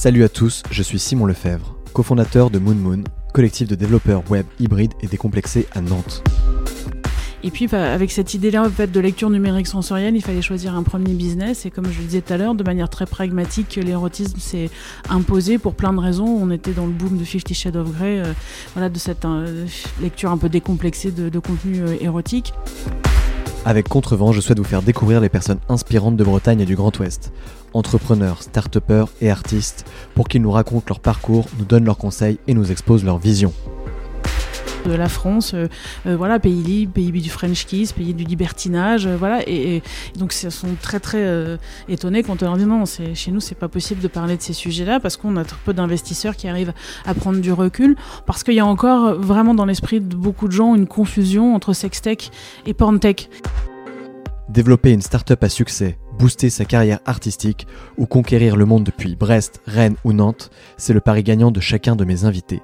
Salut à tous, je suis Simon Lefebvre, cofondateur de Moon Moon, collectif de développeurs web hybrides et décomplexés à Nantes. Et puis bah, avec cette idée-là en fait, de lecture numérique sensorielle, il fallait choisir un premier business. Et comme je le disais tout à l'heure, de manière très pragmatique, l'érotisme s'est imposé pour plein de raisons. On était dans le boom de Fifty Shades of Grey, euh, voilà, de cette euh, lecture un peu décomplexée de, de contenu euh, érotique. Avec Contrevent, je souhaite vous faire découvrir les personnes inspirantes de Bretagne et du Grand Ouest. Entrepreneurs, start et artistes, pour qu'ils nous racontent leur parcours, nous donnent leurs conseils et nous exposent leur vision de la France, euh, euh, voilà, pays libre, pays du French kiss, pays du libertinage, euh, voilà, et, donc ils sont très très étonnés quand on leur dit non, chez nous c'est pas possible de parler de ces sujets-là parce qu'on a très peu d'investisseurs qui arrivent à prendre du recul, parce qu'il y a encore vraiment dans l'esprit de beaucoup de gens une confusion entre sextech et porntech. Développer une start-up à succès, booster sa carrière artistique ou conquérir le monde depuis Brest, Rennes ou Nantes, c'est le pari gagnant de chacun de mes invités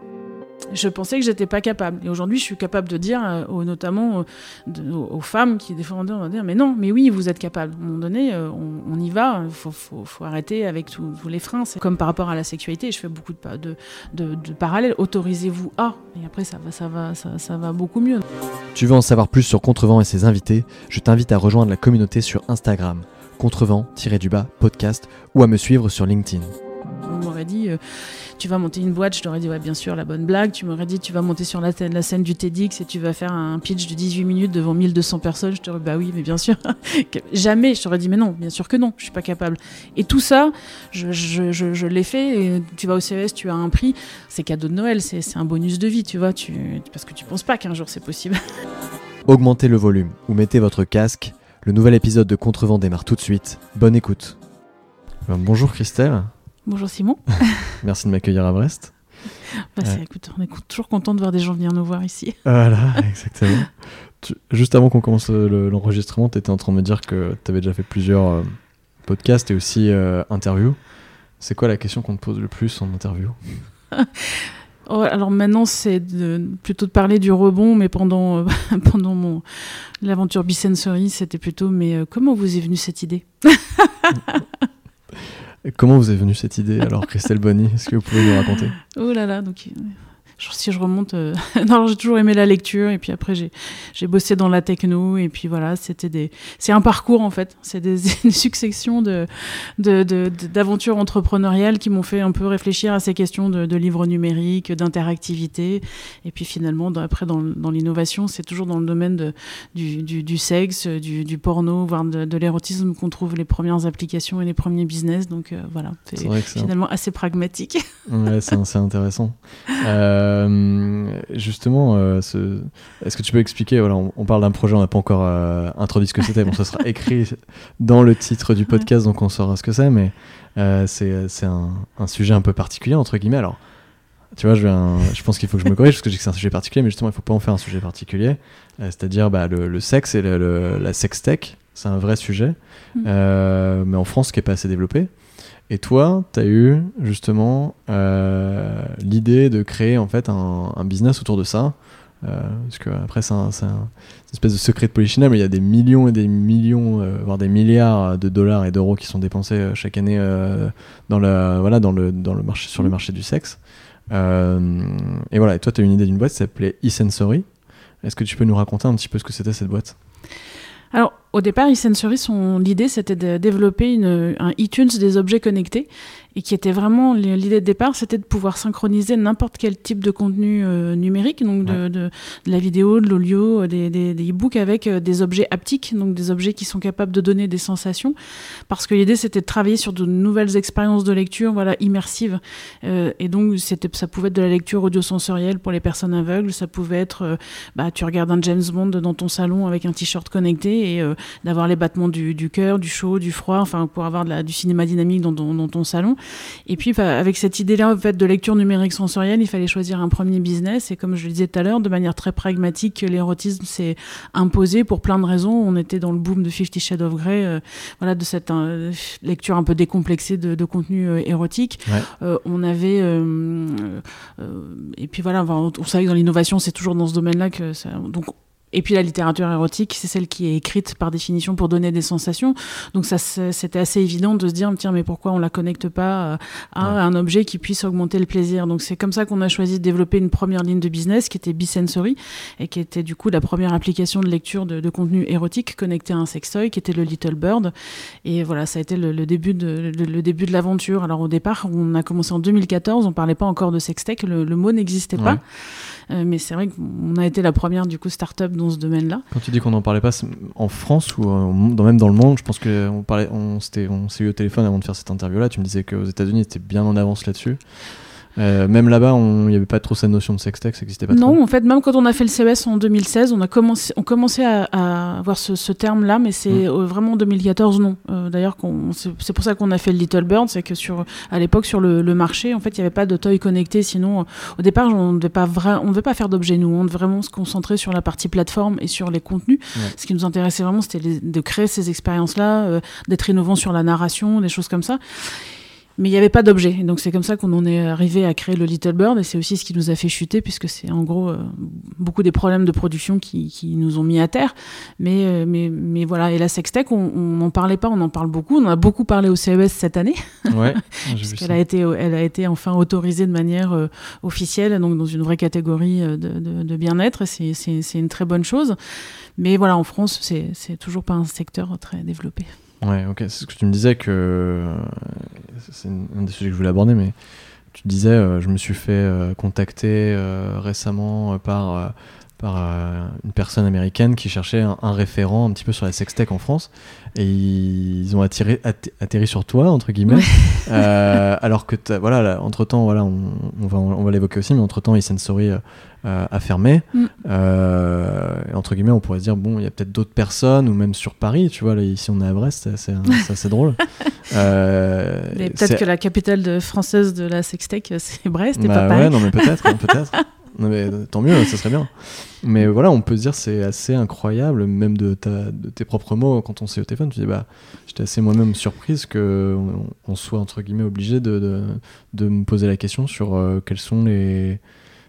je pensais que j'étais pas capable. Et aujourd'hui, je suis capable de dire, euh, notamment euh, aux, femmes qui défendent, on va dire, mais non, mais oui, vous êtes capable. À un moment donné, euh, on, y va. Il faut, arrêter avec tous les freins. C'est comme par rapport à la sexualité. Je fais beaucoup de, de, parallèles. Autorisez-vous à. Et après, ça va, ça va, ça, va beaucoup mieux. Tu veux en savoir plus sur Contrevent et ses invités? Je t'invite à rejoindre la communauté sur Instagram, contrevent-du-bas podcast, ou à me suivre sur LinkedIn. On m'aurait dit, euh, tu vas monter une boîte, je t'aurais dit, ouais, bien sûr, la bonne blague. Tu m'aurais dit, tu vas monter sur la, la, scène du TEDx et tu vas faire un pitch de 18 minutes devant 1200 personnes. Je t'aurais dit, bah oui, mais bien sûr. Jamais, je t'aurais dit, mais non, bien sûr que non, je suis pas capable. Et tout ça, je, je, je, l'ai fait. Et tu vas au CES, tu as un prix. C'est cadeau de Noël, c'est un bonus de vie, tu vois, tu, parce que tu penses pas qu'un jour c'est possible. Augmentez le volume ou mettez votre casque. Le nouvel épisode de Contrevent démarre tout de suite. Bonne écoute. bonjour Christelle. Bonjour Simon. Merci de m'accueillir à Brest. Bah, écoute, on est toujours content de voir des gens venir nous voir ici. Voilà, exactement. juste avant qu'on commence l'enregistrement, tu étais en train de me dire que tu avais déjà fait plusieurs euh, podcasts et aussi euh, interviews. C'est quoi la question qu'on te pose le plus en interview? oh, alors maintenant, c'est plutôt de parler du rebond, mais pendant, euh, pendant mon l'aventure Bisensory, c'était plutôt mais comment vous est venue cette idée? Comment vous est venue cette idée alors, Christelle Bonny? Est-ce que vous pouvez nous raconter? Oh là là, donc si je remonte, euh, non, j'ai toujours aimé la lecture et puis après j'ai bossé dans la techno et puis voilà, c'était des, c'est un parcours en fait, c'est des une succession de d'aventures de, entrepreneuriales qui m'ont fait un peu réfléchir à ces questions de, de livres numériques, d'interactivité et puis finalement après dans, dans l'innovation, c'est toujours dans le domaine de, du, du, du sexe, du, du, porno, voire de, l'érotisme qu'on trouve les premières applications et les premiers business, donc euh, voilà, c'est finalement assez pragmatique. Ouais, c'est intéressant. Euh... Euh, justement, euh, est-ce que tu peux expliquer voilà, on, parle d'un projet, on n'a pas encore euh, introduit ce que c'était. Bon, ça sera écrit dans le titre du podcast, donc on saura ce que c'est, mais c'est un, un, sujet un peu particulier, entre guillemets. Alors, tu vois, je, je pense qu'il faut que je me corrige parce que je dis que c'est un sujet particulier, mais justement, il ne faut pas en faire un sujet particulier. C'est-à-dire bah, le, sexe et le, la sextech, c'est un vrai sujet, mmh. mais en France, qui n'est pas assez développé. Et toi, tu as eu justement euh, l'idée de créer en fait un, business autour de ça. Euh, parce que après, c'est un, une espèce de secret de polichinelle, mais il y a des millions et des millions, euh, voire des milliards de dollars et d'euros qui sont dépensés chaque année dans, la, voilà, dans, le, dans le marché, sur le marché du sexe. et voilà, et toi, tu as une idée d'une boîte qui s'appelait eSensory. Est-ce que tu peux nous raconter un petit peu ce que c'était cette boîte? Alors, au départ, eSensory, l'idée, c'était de développer une, un iTunes des objets connectés. Et qui était vraiment l'idée de départ, c'était de pouvoir synchroniser n'importe quel type de contenu euh, numérique, donc de, de, la vidéo, de l'audio, euh, des, des, des e-books avec euh, des objets haptiques, donc des objets qui sont capables de donner des sensations, parce que l'idée c'était de travailler sur de nouvelles expériences de lecture, voilà, immersives, et donc c'était, ça pouvait être de la lecture audio-sensorielle pour les personnes aveugles, ça pouvait être, bah, tu regardes un James Bond dans ton salon avec un t-shirt connecté et d'avoir les battements du, du cœur, du chaud, du froid, enfin pour avoir de la, du cinéma dynamique dans, dans, dans ton salon. Et puis, bah, avec cette idée-là en fait, de lecture numérique sensorielle, il fallait choisir un premier business. Et comme je le disais tout à l'heure, de manière très pragmatique, l'érotisme s'est imposé pour plein de raisons. On était dans le boom de Fifty Shades of Grey, euh, voilà, de cette euh, lecture un peu décomplexée de, de contenu euh, érotique. on avait. et puis voilà, on, savait que dans l'innovation, c'est toujours dans ce domaine-là que ça. Donc, et puis la littérature érotique, c'est celle qui est écrite par définition pour donner des sensations. Donc ça, c'était assez évident de se dire, tiens, mais pourquoi on la connecte pas euh, à un objet qui puisse augmenter le plaisir? Donc c'est comme ça qu'on a choisi de développer une première ligne de business qui était Bisensory et qui était du coup la première application de lecture de, contenu érotique connecté à un sextoy, qui était le Little Bird. Et voilà, ça a été le, début de le, début de l'aventure. Alors au départ, on a commencé en 2014, on parlait pas encore de sextech, le, le mot n'existait pas. Euh, mais c'est vrai qu'on a été la première du coup start-up dans ce domaine-là. Quand tu dis qu'on n'en parlait pas en France ou euh, dans, même dans le monde, je pense qu'on on, on s'est eu au téléphone avant de faire cette interview-là. Tu me disais qu'aux États-Unis, c'était bien en avance là-dessus. Euh, même là-bas, il n'y avait pas trop cette notion de sextech, ça n'existait pas non, trop. en fait, même quand on a fait le CES en 2016, on a commencé, on commençait à, avoir ce, terme-là, mais c'est mm. vraiment en 2014, non. Euh, d'ailleurs, c'est pour ça qu'on a fait le Little Bird, c'est que sur, à l'époque, sur le, marché, en fait, il n'y avait pas de toy connecté. Sinon, au départ, on ne devait pas, on devait pas faire d'objets, nous. On devait vraiment se concentrer sur la partie plateforme et sur les contenus. Ce qui nous intéressait vraiment, c'était de créer ces expériences-là, euh, d'être innovant sur la narration, des choses comme ça mais il n'y avait pas d'objet. Donc c'est comme ça qu'on en est arrivé à créer le Little Bird et c'est aussi ce qui nous a fait chuter puisque c'est en gros euh, beaucoup des problèmes de production qui, qui nous ont mis à terre. Mais, euh, mais, mais voilà, et la Sextech, on n'en parlait pas, on en parle beaucoup. On en a beaucoup parlé au CES cette année. Ouais, puisqu'elle a été, elle a été enfin autorisée de manière euh, officielle, donc dans une vraie catégorie de, de, de bien-être. C'est une très bonne chose. Mais voilà, en France, c'est toujours pas un secteur très développé. Ouais, ok. C'est ce que tu me disais que. Euh, c'est un des sujets que je voulais aborder, mais tu disais, euh, je me suis fait euh, contacter récemment par, par une personne américaine qui cherchait un, référent un petit peu sur la sextech en France. Et ils ont attiré, atterri sur toi, entre guillemets. alors que, voilà, entre-temps, voilà, on, on va, on va l'évoquer aussi, mais entre-temps, Sensory euh, à fermer. Mm. Euh, entre guillemets, on pourrait se dire, bon, il y a peut-être d'autres personnes, ou même sur Paris, tu vois, là, ici on est à Brest, c'est assez drôle. Euh, peut-être que la capitale de, française de la sextech, c'est Brest et bah pas Paris. Ouais, non, mais peut-être, hein, peut-être. mais tant mieux, ça serait bien. Mais voilà, on peut se dire c'est assez incroyable, même de, ta, de tes propres mots, quand on s'est au téléphone, tu dis bah j'étais assez moi-même surprise que on, soit entre guillemets obligé de, de, de, me poser la question sur quels sont les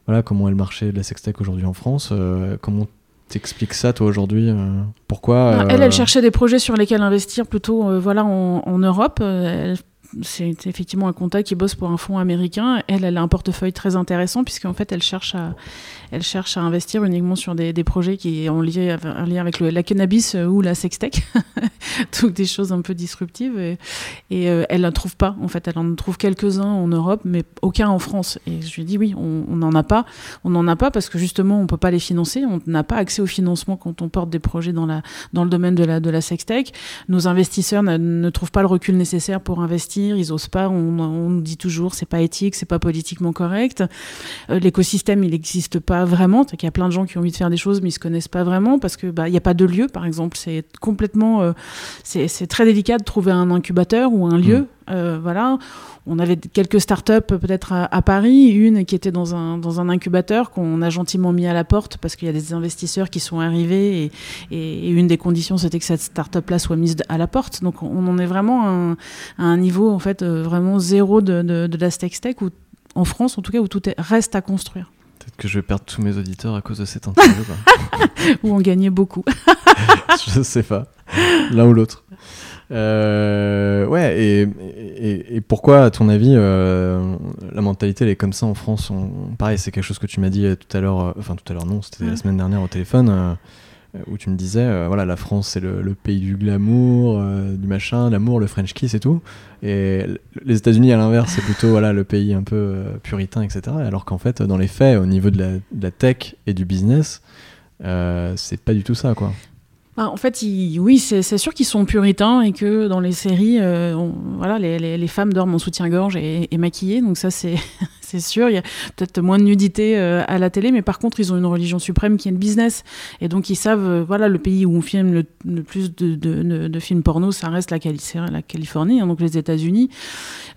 voilà, comment est le marché de la sextech aujourd'hui en France. Euh, comment t'expliques ça, toi, aujourd'hui euh, Pourquoi Elle, elle euh, cherchait des projets sur lesquels investir plutôt voilà, en, en Europe. Elle c'est effectivement un contact qui bosse pour un fonds américain. Elle, elle a un portefeuille très intéressant puisqu'en fait, elle cherche à, investir uniquement sur des, projets qui ont un lien avec le, la cannabis euh, ou la sextech, donc des choses un peu disruptives. Et, euh, elle n'en trouve pas. En fait, elle en trouve quelques-uns en Europe, mais aucun en France. Et je lui dis oui, on n'en a pas. On n'en a pas parce que justement, on peut pas les financer. On n'a pas accès au financement quand on porte des projets dans le domaine de la sextech. Nos investisseurs ne, ne trouvent pas le recul nécessaire pour investir ils osent pas. On, nous dit toujours c'est pas éthique, c'est pas politiquement correct. Euh, l'écosystème il n'existe pas vraiment. Il y a plein de gens qui ont envie de faire des choses mais ils se connaissent pas vraiment parce que bah il y a pas de lieu par exemple. C'est complètement euh, c'est très délicat de trouver un incubateur ou un lieu. Mm. Euh, voilà on avait quelques startups peut-être à, Paris, une qui était dans un, dans un incubateur qu'on a gentiment mis à la porte parce qu'il y a des investisseurs qui sont arrivés et, une des conditions c'était que cette startup-là soit mise à la porte. Donc on en est vraiment à un niveau en fait euh, vraiment zéro de, de, la tech tech ou en France en tout cas où tout reste à construire. Peut-être que je vais perdre tous mes auditeurs à cause de cette interview. Ou on gagnait beaucoup. je sais pas. L'un ou l'autre. Euh, ouais, et, et, pourquoi, à ton avis, euh, la mentalité elle est comme ça en France Pareil, c'est quelque chose que tu m'as dit euh, tout à l'heure, enfin tout à l'heure non, c'était la semaine dernière au téléphone, où tu me disais, voilà, la France c'est le, pays du glamour, du machin, l'amour, le French kiss et tout. Et les États-Unis, à l'inverse, c'est plutôt voilà, le pays un peu puritain, etc. Alors qu'en fait, dans les faits, au niveau de la, de la tech et du business, c'est pas du tout ça, quoi. Bah, en fait, oui, c'est sûr qu'ils sont puritains et que dans les séries, euh, voilà, les, femmes dorment en soutien-gorge et, et, maquillées. Donc ça, c'est sûr. Il y a peut-être moins de nudité euh, à la télé, mais par contre, ils ont une religion suprême qui est le business. Et donc, ils savent, euh, voilà, le pays où on filme le, plus de, de, de, films porno, ça reste la, la Californie, hein, donc les États-Unis.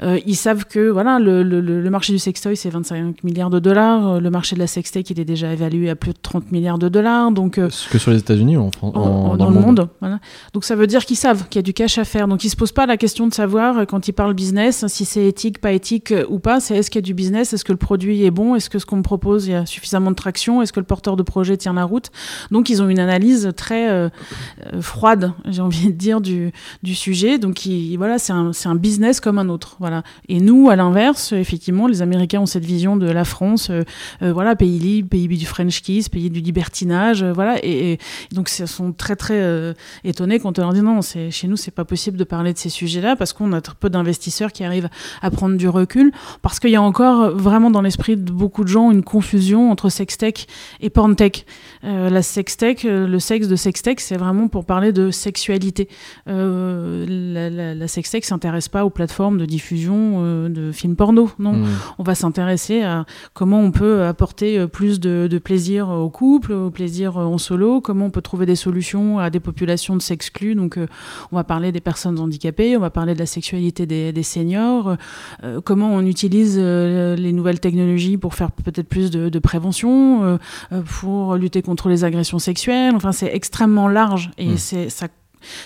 Euh, ils savent que, voilà, le, le, marché du sextoy, c'est 25 milliards de dollars. Le marché de la sextech, il est déjà évalué à plus de 30 milliards de dollars. Donc, que sur les États-Unis ou en, France en, dans, le monde. Voilà. Donc ça veut dire qu'ils savent qu'il y a du cash à faire. Donc ils se posent pas la question de savoir euh, quand ils parlent business si c'est éthique, pas éthique ou pas. C'est est-ce qu'il y a du business, est-ce que le produit est bon, est-ce que ce qu'on me propose il y a suffisamment de traction, est-ce que le porteur de projet tient la route? Donc ils ont une analyse très froide, j'ai envie de dire, du, du sujet. Donc voilà, c'est un, un, business comme un autre. Voilà. Et nous, à l'inverse, effectivement, les Américains ont cette vision de la France, voilà, pays libre, pays du French kiss, pays du libertinage, voilà. Et, donc, ils sont très, très euh, étonnés quand on leur dit non, chez nous, c'est pas possible de parler de ces sujets-là parce qu'on a très peu d'investisseurs qui arrivent à prendre du recul. Parce qu'il y a encore vraiment dans l'esprit de beaucoup de gens une confusion entre sextech et porntech. Euh, la sextech, euh, le sexe de sextech, c'est vraiment pour parler de sexualité. Euh, la, la, la sextech s'intéresse pas aux plateformes de diffusion de films porno, non. Mmh. On va s'intéresser à comment on peut apporter plus de, de plaisir au couple, au plaisir en solo, comment on peut trouver des solutions à des populations de s'exclus. Donc, on va parler des personnes handicapées, on va parler de la sexualité des, des seniors, comment on utilise les nouvelles technologies pour faire peut-être plus de, de prévention, pour lutter contre les agressions sexuelles. Enfin, c'est extrêmement large et mm. c'est ça.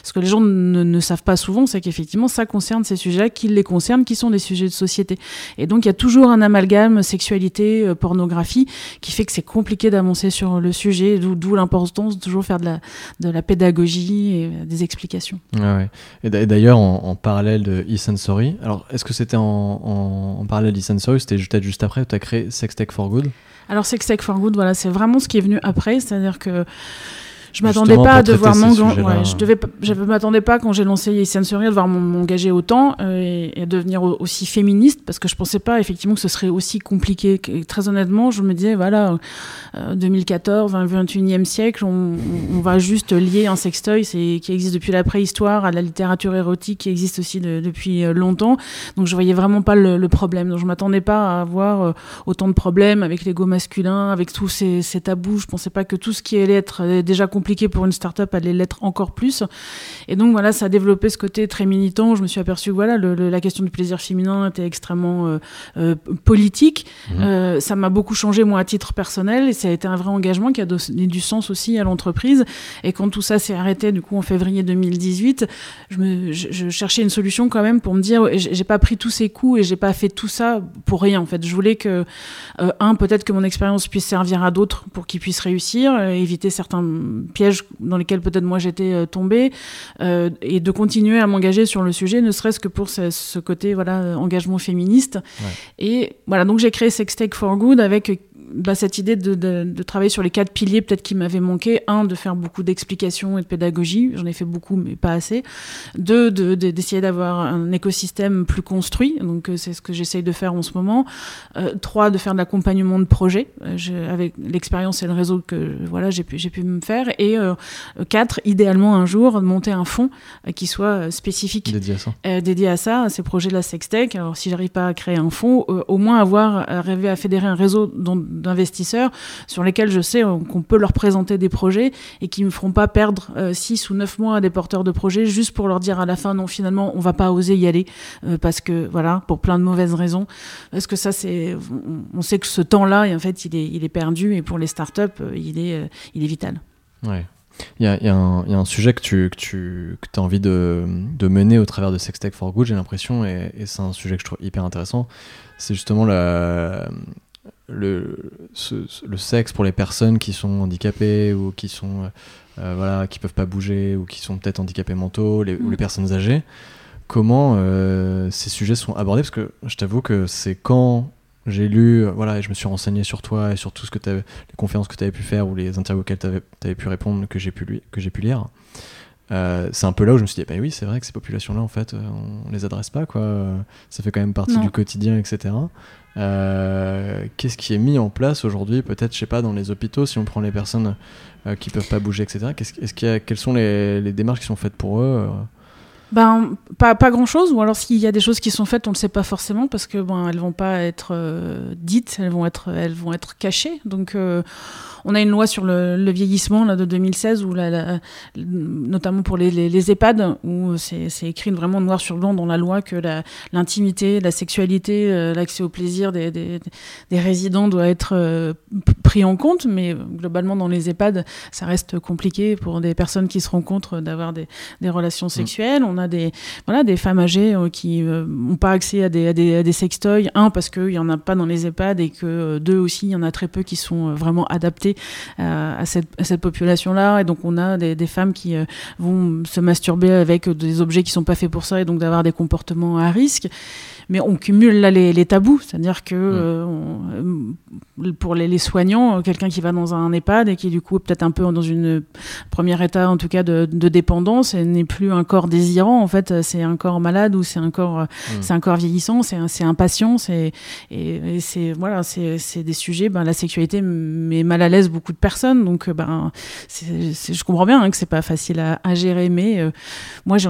Ce que les gens ne, ne savent pas souvent, c'est qu'effectivement, ça concerne ces sujets-là qui les concernent, qui sont des sujets de société. Et donc, il y a toujours un amalgame sexualité, euh, pornographie, qui fait que c'est compliqué d'avancer sur le sujet, d'où l'importance de toujours faire de la, de la pédagogie et euh, des explications. Ah ouais. Et d'ailleurs, en, en, parallèle de e-sensory, alors est-ce que c'était en, en, en, parallèle d'e-sensory, c'était peut-être juste après, tu as créé Sex Tech for Good? Alors Sex Tech for Good, voilà, c'est vraiment ce qui est venu après, c'est-à-dire que je m'attendais pas à devoir m'engager. Ouais, je devais, je m'attendais pas quand j'ai lancé Sensory à devoir m'engager autant euh, et, et, devenir aussi féministe parce que je pensais pas effectivement que ce serait aussi compliqué. Et très honnêtement, je me disais voilà, euh, 2014, 21e siècle, on, on, va juste lier un sextoy qui existe depuis la préhistoire à la littérature érotique qui existe aussi de, depuis euh, longtemps. Donc je voyais vraiment pas le, le problème. Donc je m'attendais pas à avoir euh, autant de problèmes avec l'ego masculin, avec tous ces, ces tabous. Je pensais pas que tout ce qui allait être déjà compliqué compliqué pour une start-up, allait l'être encore plus. Et donc voilà, ça a développé ce côté très militant. Je me suis aperçu que voilà, le, le, la question du plaisir féminin était extrêmement euh, euh, politique. Mmh. Euh, ça m'a beaucoup changé moi à titre personnel et ça a été un vrai engagement qui a donné du sens aussi à l'entreprise. Et quand tout ça s'est arrêté, du coup en février 2018, je, me, je, je, cherchais une solution quand même pour me dire, j'ai pas pris tous ces coups et j'ai pas fait tout ça pour rien en fait. Je voulais que un peut-être que mon expérience puisse servir à d'autres pour qu'ils puissent réussir, éviter certains pièges dans lesquels peut-être moi j'étais euh, tombée, euh, et de continuer à m'engager sur le sujet, ne serait-ce que pour ce, ce, côté voilà engagement féministe. Ouais. Et voilà, donc j'ai créé Sextech for Good avec bah, cette idée de, de, de, travailler sur les quatre piliers peut-être qui m'avaient manqué. Un, de faire beaucoup d'explications et de pédagogie. J'en ai fait beaucoup, mais pas assez. Deux, d'essayer de, d'avoir un écosystème plus construit. Donc, euh, c'est ce que j'essaye de faire en ce moment. Euh, trois, de faire de l'accompagnement de projets euh, avec l'expérience et le réseau que voilà, j'ai pu, pu me faire. Et euh, quatre, idéalement un jour, monter un fonds qui soit spécifique dédié à ça, dédié à, ça, à ces projets de la Sextech. Alors, si j'arrive pas à créer un fonds, au moins avoir rêvé à fédérer un réseau dont d'investisseurs sur lesquels je sais qu'on peut leur présenter des projets et qui ne me feront pas perdre 6 euh, ou 9 mois à des porteurs de projets juste pour leur dire à la fin non finalement on va pas oser y aller euh, parce que voilà pour plein de mauvaises raisons parce que ça c'est on sait que ce temps-là en fait il est, il est perdu et pour les startups euh, il est, il est vital. Ouais. Il y, a, un, il y, a, un sujet que tu, que tu que as envie de, de, mener au travers de Sextech for Good, j'ai l'impression, et c'est un sujet que je trouve hyper intéressant. C'est justement la, le, ce, le sexe pour les personnes qui sont handicapées ou qui sont euh, voilà qui peuvent pas bouger ou qui sont peut-être handicapés mentaux les, mmh. ou les personnes âgées comment euh, ces sujets sont abordés? Parce que je t'avoue que c'est quand j'ai lu voilà et je me suis renseigné sur toi et sur tout ce que tu les conférences que tu avais pu faire ou les interviews auxquelles tu avais, avais, pu répondre que j'ai pu que j'ai pu lire euh, c'est un peu là où je me suis dit bah oui c'est vrai que ces populations là en fait on, on les adresse pas quoi ça fait quand même partie non. du quotidien etc euh, Qu'est-ce qui est mis en place aujourd'hui, peut-être, je sais pas, dans les hôpitaux, si on prend les personnes euh, qui peuvent pas bouger, etc. Qu est-ce qu'il y a, quelles sont les, les, démarches qui sont faites pour eux euh ben, pas, pas grand chose, ou alors s'il y a des choses qui sont faites, on ne le sait pas forcément parce que bon, elles vont pas être euh, dites, elles vont être, elles vont être cachées. Donc, euh, on a une loi sur le, vieillissement là, de 2016, où la, notamment pour les, les, EHPAD, où c'est écrit vraiment noir sur blanc dans la loi que l'intimité, la, sexualité, euh, l'accès au plaisir des, des, des, résidents doit être euh, pris en compte. Mais globalement, dans les EHPAD, ça reste compliqué pour des personnes qui se rencontrent d'avoir des, des, relations mmh. sexuelles. On a des, voilà, des femmes âgées qui n'ont pas accès à des, à des, à des sextoys. Un, parce qu'il n'y en a pas dans les EHPAD et que deux aussi, il y en a très peu qui sont euh, vraiment adaptés euh, à, cette, cette population-là. Et donc, on a des, des femmes qui euh, vont se masturber avec des objets qui sont pas faits pour ça et donc d'avoir des comportements à risque. Mais on cumule là les, tabous, c'est-à-dire que euh, pour les, soignants, quelqu'un qui va dans un EHPAD et qui du coup est peut-être un peu dans une première état en tout cas de, dépendance n'est plus un corps désirant, en fait c'est un corps malade ou c'est un corps, c'est un corps vieillissant, c'est impatient, c'est et, c'est voilà, c'est des sujets, ben, la sexualité met mal à l'aise beaucoup de personnes, donc ben je comprends bien hein, que c'est pas facile à, gérer, mais euh, moi je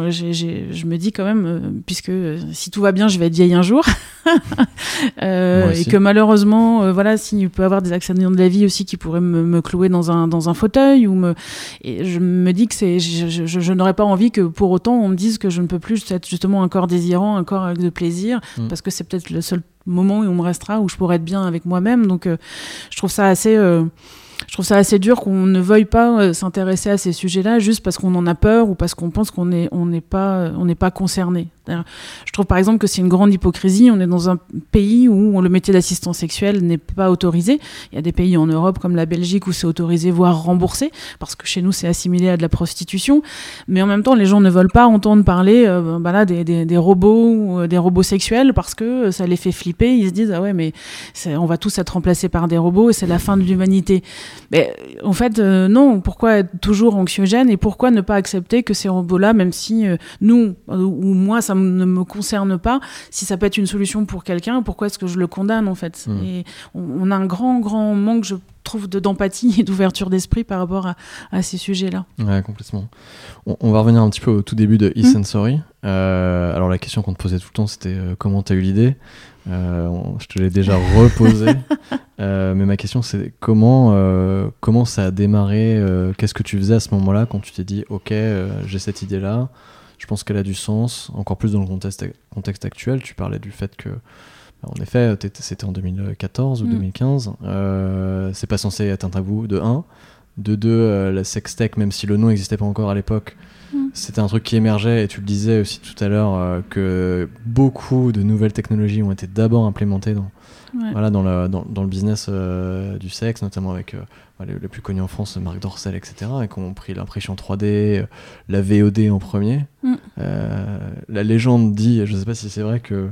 me dis quand même, euh, puisque si tout va bien, je vais être un jour. euh, et que malheureusement, euh, voilà, s'il peut avoir des accidents de la vie aussi qui pourraient me, me, clouer dans un, dans un fauteuil, ou me, et je me dis que c'est, je, je, je n'aurais pas envie que pour autant on me dise que je ne peux plus être justement un corps désirant, un corps avec de plaisir, mm. parce que c'est peut-être le seul moment où on me restera, où je pourrais être bien avec moi-même. Donc, euh, je trouve ça assez. Euh, je trouve ça assez dur qu'on ne veuille pas euh, s'intéresser à ces sujets-là juste parce qu'on en a peur ou parce qu'on pense qu'on on n'est pas concerné. Je trouve par exemple que c'est une grande hypocrisie. On est dans un pays où le métier d'assistant sexuel n'est pas autorisé. Il y a des pays en Europe comme la Belgique où c'est autorisé, voire remboursé, parce que chez nous c'est assimilé à de la prostitution. Mais en même temps, les gens ne veulent pas entendre parler euh, bah là, des, robots euh, des robots sexuels parce que ça les fait flipper. Ils se disent ah ouais mais on va tous être remplacés par des robots et c'est la fin de l'humanité. Mais en fait euh, non. Pourquoi être toujours anxiogène et pourquoi ne pas accepter que ces robots-là, même si nous ou moi ça ne me concerne pas, si ça peut être une solution pour quelqu'un, pourquoi est-ce que je le condamne en fait? Hmm. Et on, a un grand, grand manque, je trouve, d'empathie et d'ouverture d'esprit par rapport à, ces sujets-là. Ouais, complètement. On, va revenir un petit peu au tout début de e-sensory. Euh, alors la question qu'on te posait tout le temps, c'était euh, comment tu as eu l'idée? Euh, je te l'ai déjà reposé, mais ma question c'est comment, comment ça a démarré? Qu'est-ce que tu faisais à ce moment-là quand tu t'es dit ok j'ai cette idée là je pense qu'elle a du sens, encore plus dans le contexte, contexte actuel. Tu parlais du fait que, bah, en effet, c'était en 2014 ou 2015. Mm. Euh, c'est pas censé être un tabou, de 1. De 2, euh, la sextech, même si le nom n'existait pas encore à l'époque, mm. c'était un truc qui émergeait. Et tu le disais aussi tout à l'heure, euh, que beaucoup de nouvelles technologies ont été d'abord implémentées dans, voilà, dans, le, dans, dans le business du sexe, notamment avec les, plus connus en France, Marc Dorcel, etc., et qui ont pris l'impression 3D, euh, la VOD en premier. Mm. Euh, la légende dit, je ne sais pas si c'est vrai, que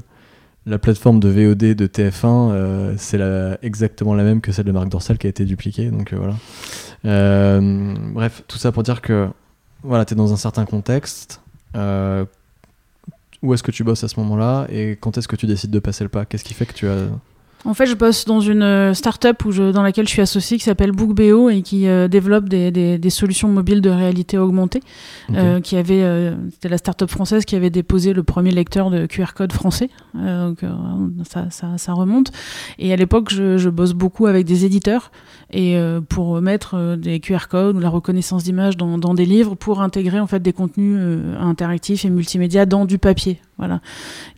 la plateforme de VOD de TF1, euh, c'est exactement la même que celle de Marc Dorcel qui a été dupliquée. Donc voilà. bref, tout ça pour dire que voilà, tu es dans un certain contexte. où est-ce que tu bosses à ce moment-là et quand est-ce que tu décides de passer le pas? Qu'est-ce qui fait que tu as en fait, je bosse dans une euh, start-up où je, dans laquelle je suis associée qui s'appelle BookBeo et qui euh, développe des, des, des, solutions mobiles de réalité augmentée. Euh, qui avait, euh, c'était la start-up française qui avait déposé le premier lecteur de QR code français. donc ça, ça, ça, remonte. Et à l'époque, je, je, bosse beaucoup avec des éditeurs et pour mettre des QR codes ou la reconnaissance d'images dans, dans, des livres pour intégrer en fait des contenus interactifs et multimédia dans du papier. Voilà.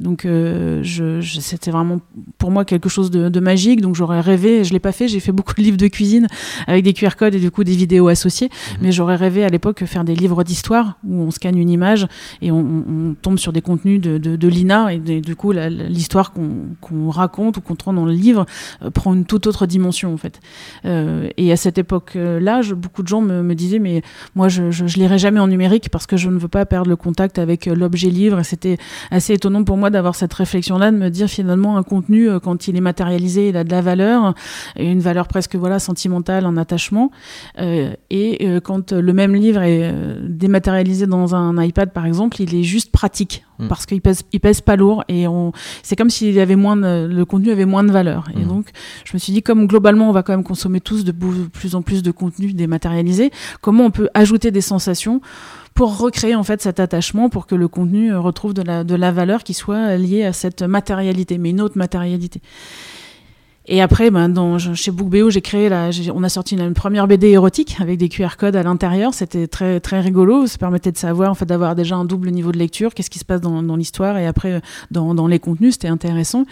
Donc, euh, je, c'était vraiment pour moi quelque chose de, magique. Donc, j'aurais rêvé, je l'ai pas fait, j'ai fait beaucoup de livres de cuisine avec des QR codes et du coup des vidéos associées. Mhm. Mais j'aurais rêvé à l'époque faire des livres d'histoire où on scanne une image et on, tombe sur des contenus de, de, l'INA et du coup l'histoire qu'on, raconte ou qu'on trouve dans le livre euh, prend une toute autre dimension en fait. Euh, et à cette époque-là, beaucoup de gens me, disaient mais moi je, je, je lirai jamais en numérique parce que je ne veux pas perdre le contact avec l'objet livre. Et c'était assez étonnant pour moi d'avoir cette réflexion-là, de me dire finalement un contenu, euh, quand il est matérialisé, il a de la valeur, une valeur presque voilà sentimentale, en attachement. Euh, et euh, quand le même livre est dématérialisé dans un iPad, par exemple, il est juste pratique. Hmm. Parce qu'il pèse, il pèse pas lourd et on, c'est comme s'il y avait moins de, le contenu avait moins de valeur. Et hmm. donc, je me suis dit, comme globalement, on va quand même consommer tous de plus en plus de contenu dématérialisé, comment on peut ajouter des sensations pour recréer en fait cet attachement pour que le contenu euh, retrouve de la, de la valeur qui soit liée à cette matérialité, mais une autre matérialité. Et après, ben, dans, chez BookBeo, j'ai créé la, on a sorti une, première BD érotique avec des QR codes à l'intérieur. C'était très très rigolo. Ça permettait de savoir, en fait, d'avoir déjà un double niveau de lecture, qu'est-ce qui se passe dans, dans l'histoire? Et après dans, dans les contenus. C'était intéressant.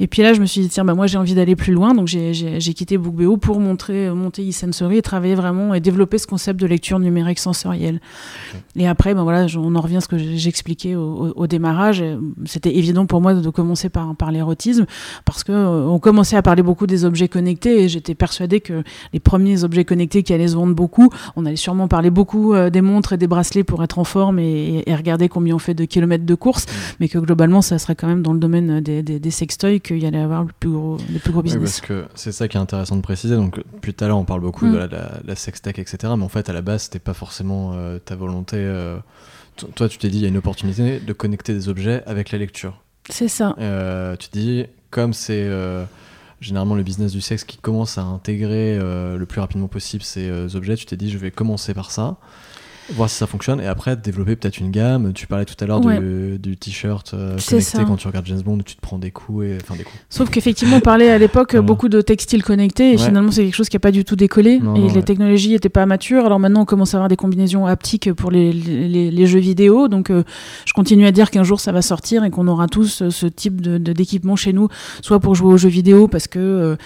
Et puis là, je me suis dit, tiens, bah, moi, j'ai envie d'aller plus loin. Donc, j'ai quitté BookBeo pour montrer, monter e-sensory et travailler vraiment et développer ce concept de lecture numérique sensorielle. Et après, ben, voilà, on en revient à ce que j'expliquais au, au, démarrage. C'était évident pour moi de, commencer par, par l'érotisme parce que euh, on commençait à parler beaucoup des objets connectés et j'étais persuadée que les premiers objets connectés qui allaient se vendre beaucoup, on allait sûrement parler beaucoup euh, des montres et des bracelets pour être en forme et, regarder combien on fait de kilomètres de course, mmh. mais que globalement, ça serait quand même dans le domaine des, des, des sextoys qu'il y allait avoir le plus gros, le plus gros business. parce que c'est ça qui est intéressant de préciser. Donc, depuis tout à l'heure, on parle beaucoup de mm. la, la, sextech, etc. Mais en fait, à la base, c'était pas forcément euh, ta volonté. Euh, toi, tu t'es dit, il y a une opportunité de connecter des objets avec la lecture. C'est ça. Euh, tu te dis, comme c'est généralement le business du sexe qui commence à intégrer le plus rapidement possible ces objets, tu t'es dit, je vais commencer par ça voir si ça fonctionne. Et après développer peut-être une gamme. Tu parlais tout à l'heure du, t-shirt euh, connecté quand tu regardes James Bond tu te prends des coups et enfin des coups. Sauf qu'effectivement on parlait à l'époque beaucoup de textiles connectés et finalement c'est quelque chose qui a pas du tout décollé. Et les technologies n'étaient pas matures. Alors maintenant on commence à avoir des combinaisons haptiques pour les, les, jeux vidéo. Donc euh, je continue à dire qu'un jour ça va sortir et qu'on aura tous euh, ce type de, d'équipement chez nous, soit pour jouer aux jeux vidéo parce que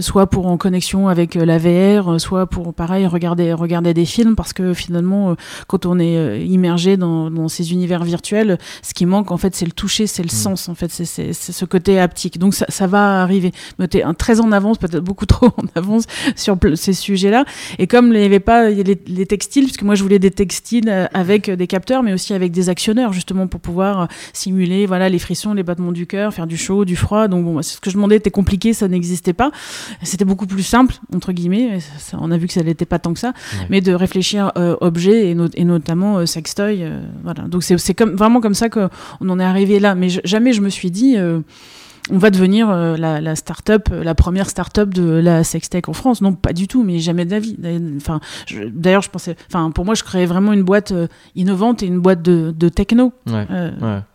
soit pour en connexion avec la VR, soit pour pareil regarder regarder des films parce que finalement quand on est euh, immergé dans, ces univers virtuels, ce qui manque en fait, c'est le toucher, c'est le mm. sens en fait, c'est ce côté haptique. Donc ça, va arriver. Mais es très en avance, peut-être beaucoup trop en avance sur ces sujets-là. Et comme il n'y avait pas les, textiles, puisque moi je voulais des textiles euh, avec des capteurs, mais aussi avec des actionneurs justement pour pouvoir euh, simuler voilà les frissons, les battements du cœur, faire du chaud, du froid. Donc bon, ce que je demandais était compliqué, ça n'existait pas. C'était beaucoup plus simple entre guillemets. on a vu que ça n'était pas tant que ça, mais de réfléchir objet et, notamment euh, sextoy. Euh, voilà. Donc c'est vraiment comme ça qu'on en est arrivé là. Mais jamais je me suis dit euh, on va devenir la, la start-up, la première start-up de la sextech en France. Non, pas du tout, mais jamais d'avis. Enfin, d'ailleurs, je pensais, enfin, pour moi, je créais vraiment une boîte innovante et une boîte de, de techno. Ouais,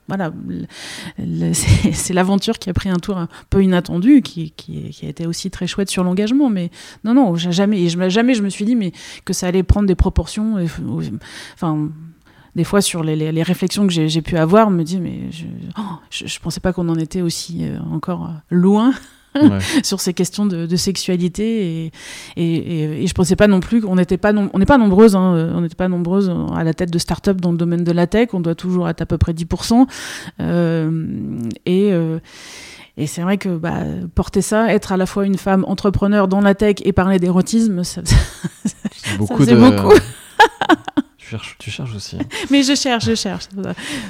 Voilà, c'est l'aventure qui a pris un tour un peu inattendu, qui, qui, qui a été aussi très chouette sur l'engagement. Mais non, non, jamais, jamais je me suis dit mais que ça allait prendre des proportions. Enfin des fois sur les, les, réflexions que j'ai pu avoir, me dire mais je, oh, je, pensais pas qu'on en était aussi euh, encore loin. sur ces questions de, de sexualité et, et, et, je pensais pas non plus qu'on n'était pas on n'est pas nombreuses hein, on n'était pas nombreuses à la tête de start-up dans le domaine de la tech on doit toujours être à peu près 10% euh, et euh, et c'est vrai que bah, porter ça, être à la fois une femme entrepreneur dans la tech et parler d'érotisme, ça, ça, beaucoup de... beaucoup. tu cherches aussi. Hein. Mais je cherche, je cherche.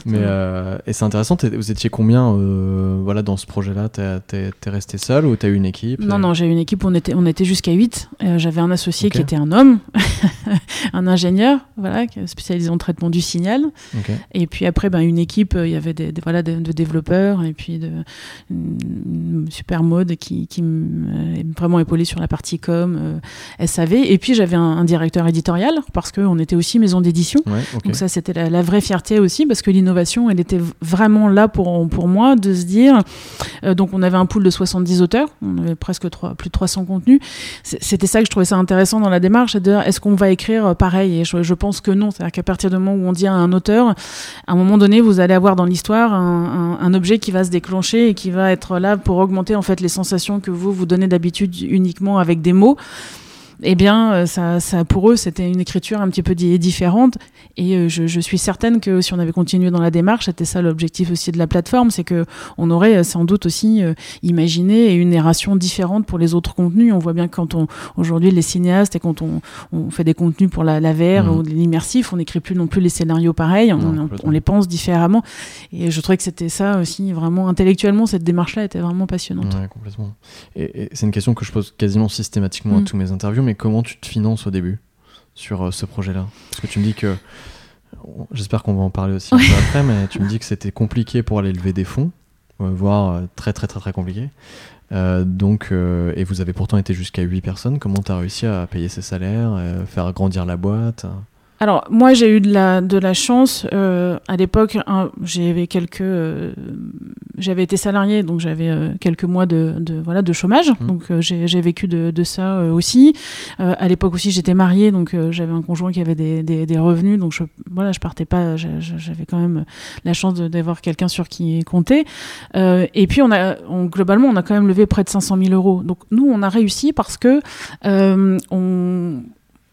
Mais, euh, et c'est intéressant, vous étiez combien euh, voilà, dans ce projet-là? T'es resté seul ou t'as eu une équipe? Non, non, j'ai eu une équipe, on était, on était jusqu'à 8. Euh, j'avais un associé qui était un homme, un ingénieur, voilà, spécialisé en traitement du signal. Et puis après, ben, une équipe, il y avait des, voilà, de, développeurs et puis de super mode qui, qui m'a vraiment épaulé sur la partie com, SAV. Et puis j'avais un, un, directeur éditorial parce qu'on était aussi maison d'édition. Donc ça, c'était la, vraie fierté aussi, parce que l'innovation, elle était vraiment là pour, pour moi, de se dire, euh, donc on avait un pool de 70 auteurs, on avait presque 3, plus de 300 contenus. C'était ça que je trouvais ça intéressant dans la démarche, c'est de dire, est-ce qu'on va écrire euh, pareil? Et je, pense que non, c'est-à-dire qu'à partir du moment où on dit à un auteur, à un moment donné, vous allez avoir dans l'histoire un, un, objet qui va se déclencher et qui va être là pour augmenter en fait les sensations que vous vous donnez d'habitude uniquement avec des mots eh bien, euh, ça, ça, pour eux, c'était une écriture un petit peu différente. Et euh, je, je, suis certaine que si on avait continué dans la démarche, c'était ça l'objectif aussi de la plateforme, c'est que on aurait euh, sans doute aussi imaginé une narration différente pour les autres contenus. On voit bien que quand on aujourd'hui les cinéastes et quand on, on, fait des contenus pour la, la VR mmh. ou l'immersif, on n'écrit plus non plus les scénarios pareils, on, on, les pense différemment. Et je trouvais que c'était ça aussi vraiment intellectuellement cette démarche-là était vraiment passionnante. Ouais, complètement. Et, c'est une question que je pose quasiment systématiquement à mmh. tous mes interviews, mais comment tu te finances au début sur euh, ce projet-là? Parce que tu me dis que. J'espère qu'on va en parler aussi un peu après, mais tu me dis que c'était compliqué pour aller lever des fonds, euh, voire euh, très très très très compliqué. donc, et vous avez pourtant été jusqu'à 8 personnes. Comment tu as réussi à payer ces salaires, faire grandir la boîte Alors, moi, j'ai eu de la, de la chance. Euh, à l'époque, j'avais quelques. Euh, j'avais été salarié, donc j'avais euh, quelques mois de, de, voilà, de chômage. Mmh. Donc, j'ai vécu de, de ça aussi. à l'époque aussi, j'étais mariée, donc j'avais un conjoint qui avait des, des, des, revenus. Donc, je, voilà, je partais pas. J'avais quand même la chance d'avoir quelqu'un sur qui compter. et puis, on a, globalement, on a quand même levé près de 500 000 euros. Donc, nous, on a réussi parce que on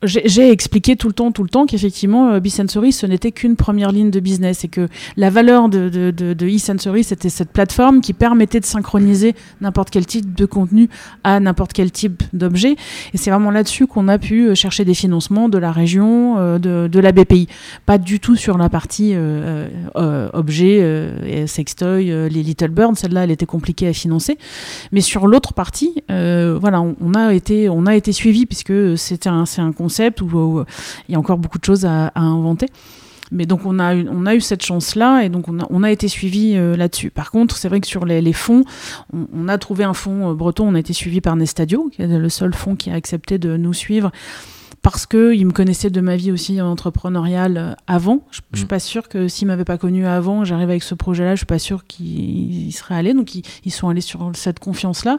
j'ai expliqué tout le temps, tout le temps qu'effectivement, euh, B-Sensory, ce n'était qu'une première ligne de business et que la valeur de, de, de, de e-Sensory, c'était cette plateforme qui permettait de synchroniser n'importe quel type de contenu à n'importe quel type d'objet. Et c'est vraiment là-dessus qu'on a pu euh, chercher des financements de la région, euh, de, de la BPI. Pas du tout sur la partie euh, euh, objet, euh, sextoy, les Little Birds, celle-là, elle était compliquée à financer. Mais sur l'autre partie, voilà, on, a été, on a été suivi puisque c'était un, c'est un où, il y a encore beaucoup de choses à, inventer. Mais donc on a eu, on a eu cette chance-là et donc on a, on a été suivi euh, là-dessus. Par contre, c'est vrai que sur les, fonds, on, on, a trouvé un fonds euh, breton, on a été suivi par Nestadio, qui est le seul fonds qui a accepté de nous suivre parce qu'il me connaissait de ma vie aussi entrepreneuriale euh, avant. Je, ne suis mm. pas sûre que s'il m'avait pas connu avant, j'arrive avec ce projet-là, je suis pas sûre qu'il serait allé. Donc ils, ils, sont allés sur cette confiance-là.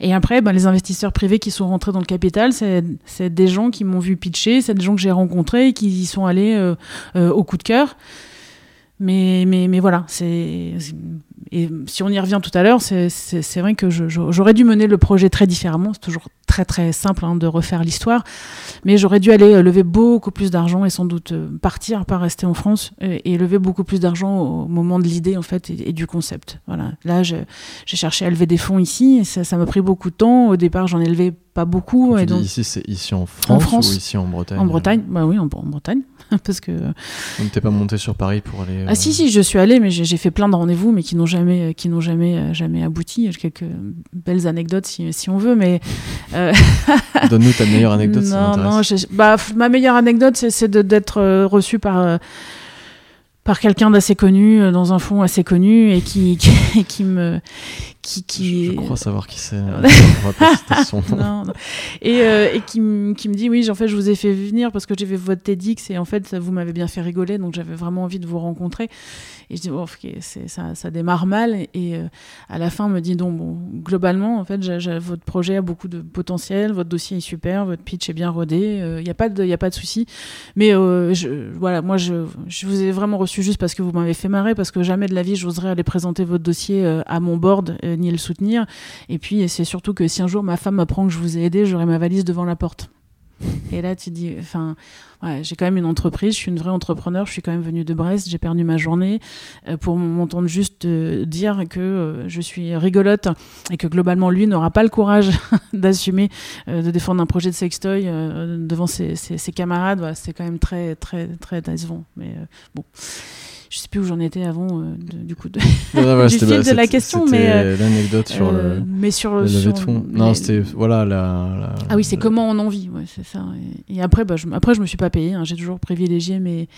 Et après, ben, les investisseurs privés qui sont rentrés dans le capital, c'est des gens qui m'ont vu pitcher, c'est des gens que j'ai rencontrés et qui y sont allés euh, euh, au coup de cœur. Mais, mais, mais voilà, c'est et si on y revient tout à l'heure, c'est vrai que j'aurais dû mener le projet très différemment. C'est toujours très très simple hein, de refaire l'histoire, mais j'aurais dû aller euh, lever beaucoup plus d'argent et sans doute euh, partir, pas rester en France et, et lever beaucoup plus d'argent au moment de l'idée en fait et, et, du concept. Voilà. Là, j'ai cherché à lever des fonds ici et ça m'a pris beaucoup de temps. Au départ, j'en ai levé pas beaucoup. Tu et donc... ici, c'est ici en France, en France, ou ici en Bretagne En Bretagne, bah oui, en, en Bretagne. parce que. Donc t'es pas monté sur Paris pour aller. Ah si si, je suis allé, mais j'ai fait plein de rendez-vous, mais qui n'ont jamais, qui n'ont jamais, jamais abouti. J'ai quelques belles anecdotes si, si on veut, mais. Euh... Donne-nous ta meilleure anecdote. Non non, bah ma meilleure anecdote c'est d'être euh, reçu par. Euh, par quelqu'un d'assez connu euh, dans un fond assez connu et qui, qui, qui me qui, qui... Je, je, crois savoir qui c'est et, euh, et qui, qui, me dit oui en fait je vous ai fait venir parce que j'ai vu votre TEDx et en fait vous m'avez bien fait rigoler donc j'avais vraiment envie de vous rencontrer. Et je dis oh, okay, ça, ça démarre mal. Et, et euh, à la fin me dit donc bon globalement en fait j votre projet a beaucoup de potentiel votre dossier est super votre pitch est bien rodé il euh, n'y a pas de a pas de souci. Mais euh, je, voilà moi je, je vous ai vraiment reçu juste parce que vous m'avez fait marrer parce que jamais de la vie j'oserais aller présenter votre dossier euh, à mon board ni le soutenir et puis c'est surtout que si un jour ma femme m'apprend que je vous ai aidé j'aurai ma valise devant la porte et là, tu dis, enfin, ouais, j'ai quand même une entreprise, je suis une vraie entrepreneur, je suis quand même venue de Brest, j'ai perdu ma journée euh, pour m'entendre juste euh, dire que euh, je suis rigolote et que globalement, lui n'aura pas le courage d'assumer euh, de défendre un projet de sextoy euh, devant ses, ses, ses camarades. Voilà, c'est quand même très, très, très décevant. Mais bon je sais plus où j'en étais avant euh, de, du coup de, non, non, du fil de la question mais euh, l'anecdote sur euh, le mais sur le sur, de fond. non c'était voilà la, la, ah oui c'est la... comment on en vit ouais, c'est ça. Et, et, après bah, je, après je me suis pas payé hein, j'ai toujours privilégié mes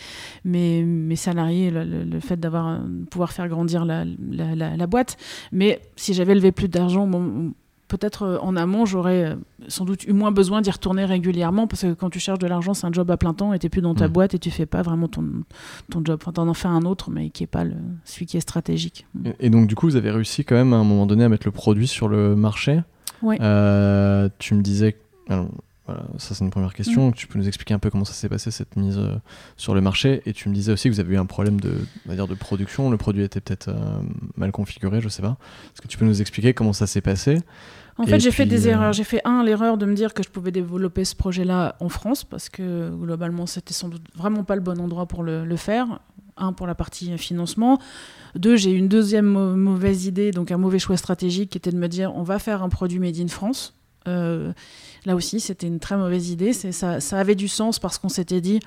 mes, mes salariés le, le, le fait d'avoir pouvoir faire grandir la, la, la, la boîte. Mais si j'avais levé plus d'argent bon, peut-être euh, en amont, j'aurais euh, sans doute eu moins besoin d'y retourner régulièrement parce que quand tu cherches de l'argent, c'est un job à plein temps et tu plus dans ta mmh. boîte et tu fais pas vraiment ton, ton job. Enfin, tu en fais un autre, mais qui est pas le, celui qui est stratégique. Et, et, donc, du coup, vous avez réussi quand même à un moment donné à mettre le produit sur le marché. Oui. Euh, tu me disais. Alors, voilà, ça c'est une première question. Mmh. Tu peux nous expliquer un peu comment ça s'est passé cette mise euh, sur le marché? Et tu me disais aussi que vous avez eu un problème de, dire, de production. Le produit était peut-être euh, mal configuré, je sais pas. Est-ce que tu peux nous expliquer comment ça s'est passé? En fait, j'ai fait des euh... erreurs. J'ai fait un, l'erreur de me dire que je pouvais développer ce projet-là en France parce que globalement, c'était sans doute vraiment pas le bon endroit pour le, le faire. Un, pour la partie financement. Deux, j'ai eu une deuxième mauvaise idée, donc un mauvais choix stratégique qui était de me dire on va faire un produit made in France. Euh, là aussi, c'était une très mauvaise idée. Ça, avait du sens parce qu'on s'était dit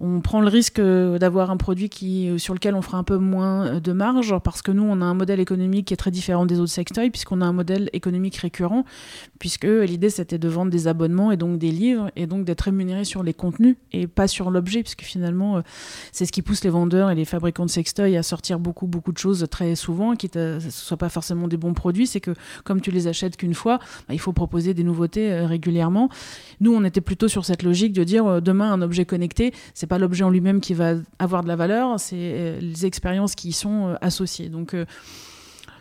on prend le risque euh, d'avoir un produit qui, euh, sur lequel on fera un peu moins euh, de marge, parce que nous, on a un modèle économique qui est très différent des autres sextoys, puisqu'on a un modèle économique récurrent, puisque l'idée, c'était de vendre des abonnements et donc des livres, et donc d'être rémunéré sur les contenus et pas sur l'objet, puisque finalement, c'est ce qui pousse les vendeurs et les fabricants de sextoys à sortir beaucoup, beaucoup de choses très souvent, quitte à ne soit pas forcément des bons produits, c'est que comme tu les achètes qu'une fois, bah, il faut proposer des nouveautés Nous, on était plutôt sur cette logique de dire demain un objet connecté, c'est pas l'objet en lui-même qui va avoir de la valeur, c'est les expériences qui y sont associées. Donc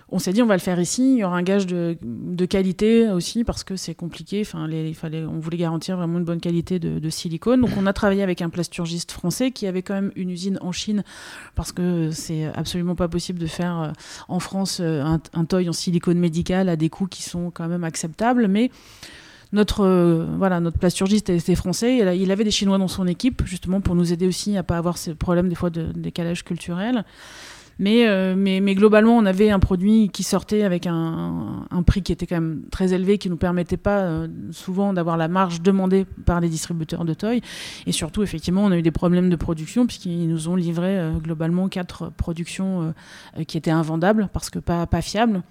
on s'est dit on va le faire ici, il y aura un gage de, qualité aussi parce que c'est compliqué, enfin, il fallait, on voulait garantir vraiment une bonne qualité de, silicone. Donc on a travaillé avec un plasturgiste français qui avait quand même une usine en Chine parce que c'est absolument pas possible de faire euh, en France euh, un, un toy en silicone médical à des coûts qui sont quand même acceptables, mais notre euh, voilà notre plasturgiste était français il avait des chinois dans son équipe justement pour nous aider aussi à pas avoir ces problèmes des fois de décalage culturel euh, mais, mais, globalement, on avait un produit qui sortait avec un, prix qui était quand même très élevé, qui ne nous permettait pas euh, souvent d'avoir la marge demandée par les distributeurs de toys. Et surtout, effectivement, on a eu des problèmes de production, puisqu'ils nous ont livré globalement quatre productions qui étaient invendables, parce que pas, pas fiables.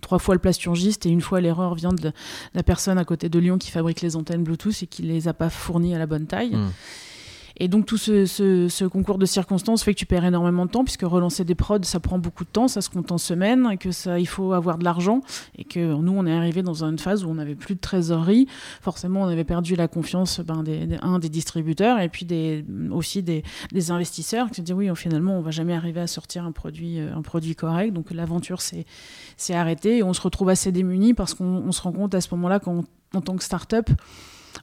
Trois fois le plasturgiste et une fois l'erreur vient de la personne à côté de Lyon qui fabrique les antennes Bluetooth et qui les a pas fournies à la bonne taille. Mmh. Et donc tout ce, concours de circonstances fait que tu perds énormément de temps, puisque relancer des prods, ça prend beaucoup de temps, ça se compte en semaines, et que ça, il faut avoir de l'argent, et que nous, on est arrivé dans une phase où on n'avait plus de trésorerie. Forcément, on avait perdu la confiance ben, des, distributeurs, et puis aussi des, investisseurs qui se disaient oui, finalement, on va jamais arriver à sortir un produit, euh, correct. Donc l'aventure s'est arrêtée, et on se retrouve assez démunis parce qu'on se rend compte à ce moment-là qu'en tant que start-up,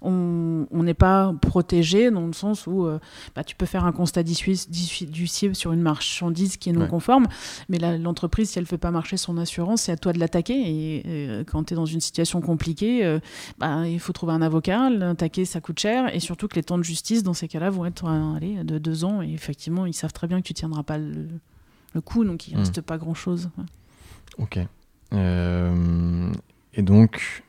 on n'est pas protégé dans le sens où euh, bah, tu peux faire un constat dissuasif sur une marchandise qui est non conforme, mais l'entreprise, si elle ne fait pas marcher son assurance, c'est à toi de l'attaquer. Et, euh, quand tu es dans une situation compliquée, euh, bah, il faut trouver un avocat, l'attaquer, ça coûte cher, et surtout que les temps de justice, dans ces cas-là, vont être allez, de deux ans, et effectivement, ils savent très bien que tu ne tiendras pas le, coup, donc il ne hmm. reste pas grand-chose. Ok. et donc,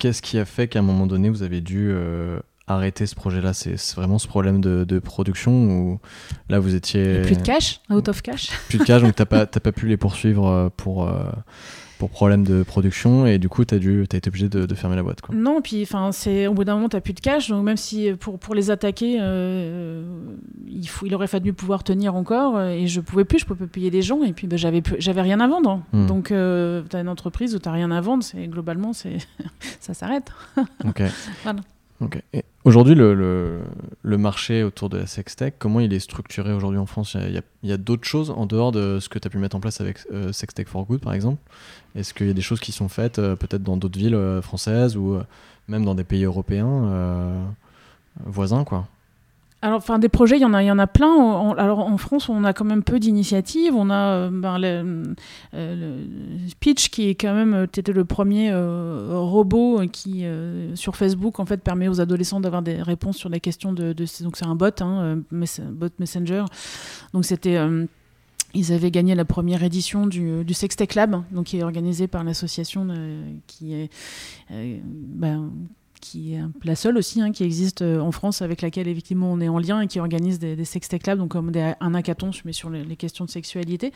Qu'est-ce qui a fait qu'à un moment donné, vous avez dû euh, arrêter ce projet-là? C'est vraiment ce problème de, production ou là vous étiez. plus de cash, out of cash? Plus de cash, donc t'as pas, pas pu les poursuivre euh, pour, euh, pour problème de production et du coup tu as dû as été obligé de, fermer la boîte quoi. Non, puis enfin c'est au bout d'un moment tu plus de cash donc même si pour, pour les attaquer euh, il faut il aurait fallu pouvoir tenir encore et je pouvais plus, je pouvais payer des gens et puis ben, j'avais j'avais rien à vendre. Hmm. Donc euh, tu as une entreprise où tu rien à vendre, c'est globalement c'est ça s'arrête. OK. voilà. Et aujourd'hui, le, le, marché autour de la sextech, comment il est structuré aujourd'hui en France? Il y a, d'autres choses en dehors de ce que tu as pu mettre en place avec euh, Sextech for Good, par exemple? Est-ce qu'il y a des choses qui sont faites euh, peut-être dans d'autres villes euh, françaises ou même dans des pays européens voisins quoi? Alors, enfin, des projets, il y en a, il y en a plein. alors, en France, on a quand même peu d'initiatives. On a euh, ben, le, euh, Pitch, qui est quand même, était le premier euh, robot qui, sur Facebook, en fait, permet aux adolescents d'avoir des réponses sur des questions de. donc, c'est un bot, hein, bot messenger. Donc, c'était. Ils avaient gagné la première édition du, du Sextech Lab, donc qui est organisé par l'association qui est ben, qui est la seule aussi hein, qui existe euh, en France avec laquelle effectivement on est en lien et qui organise des, des sextech donc comme un hackathon mais sur les questions de sexualité.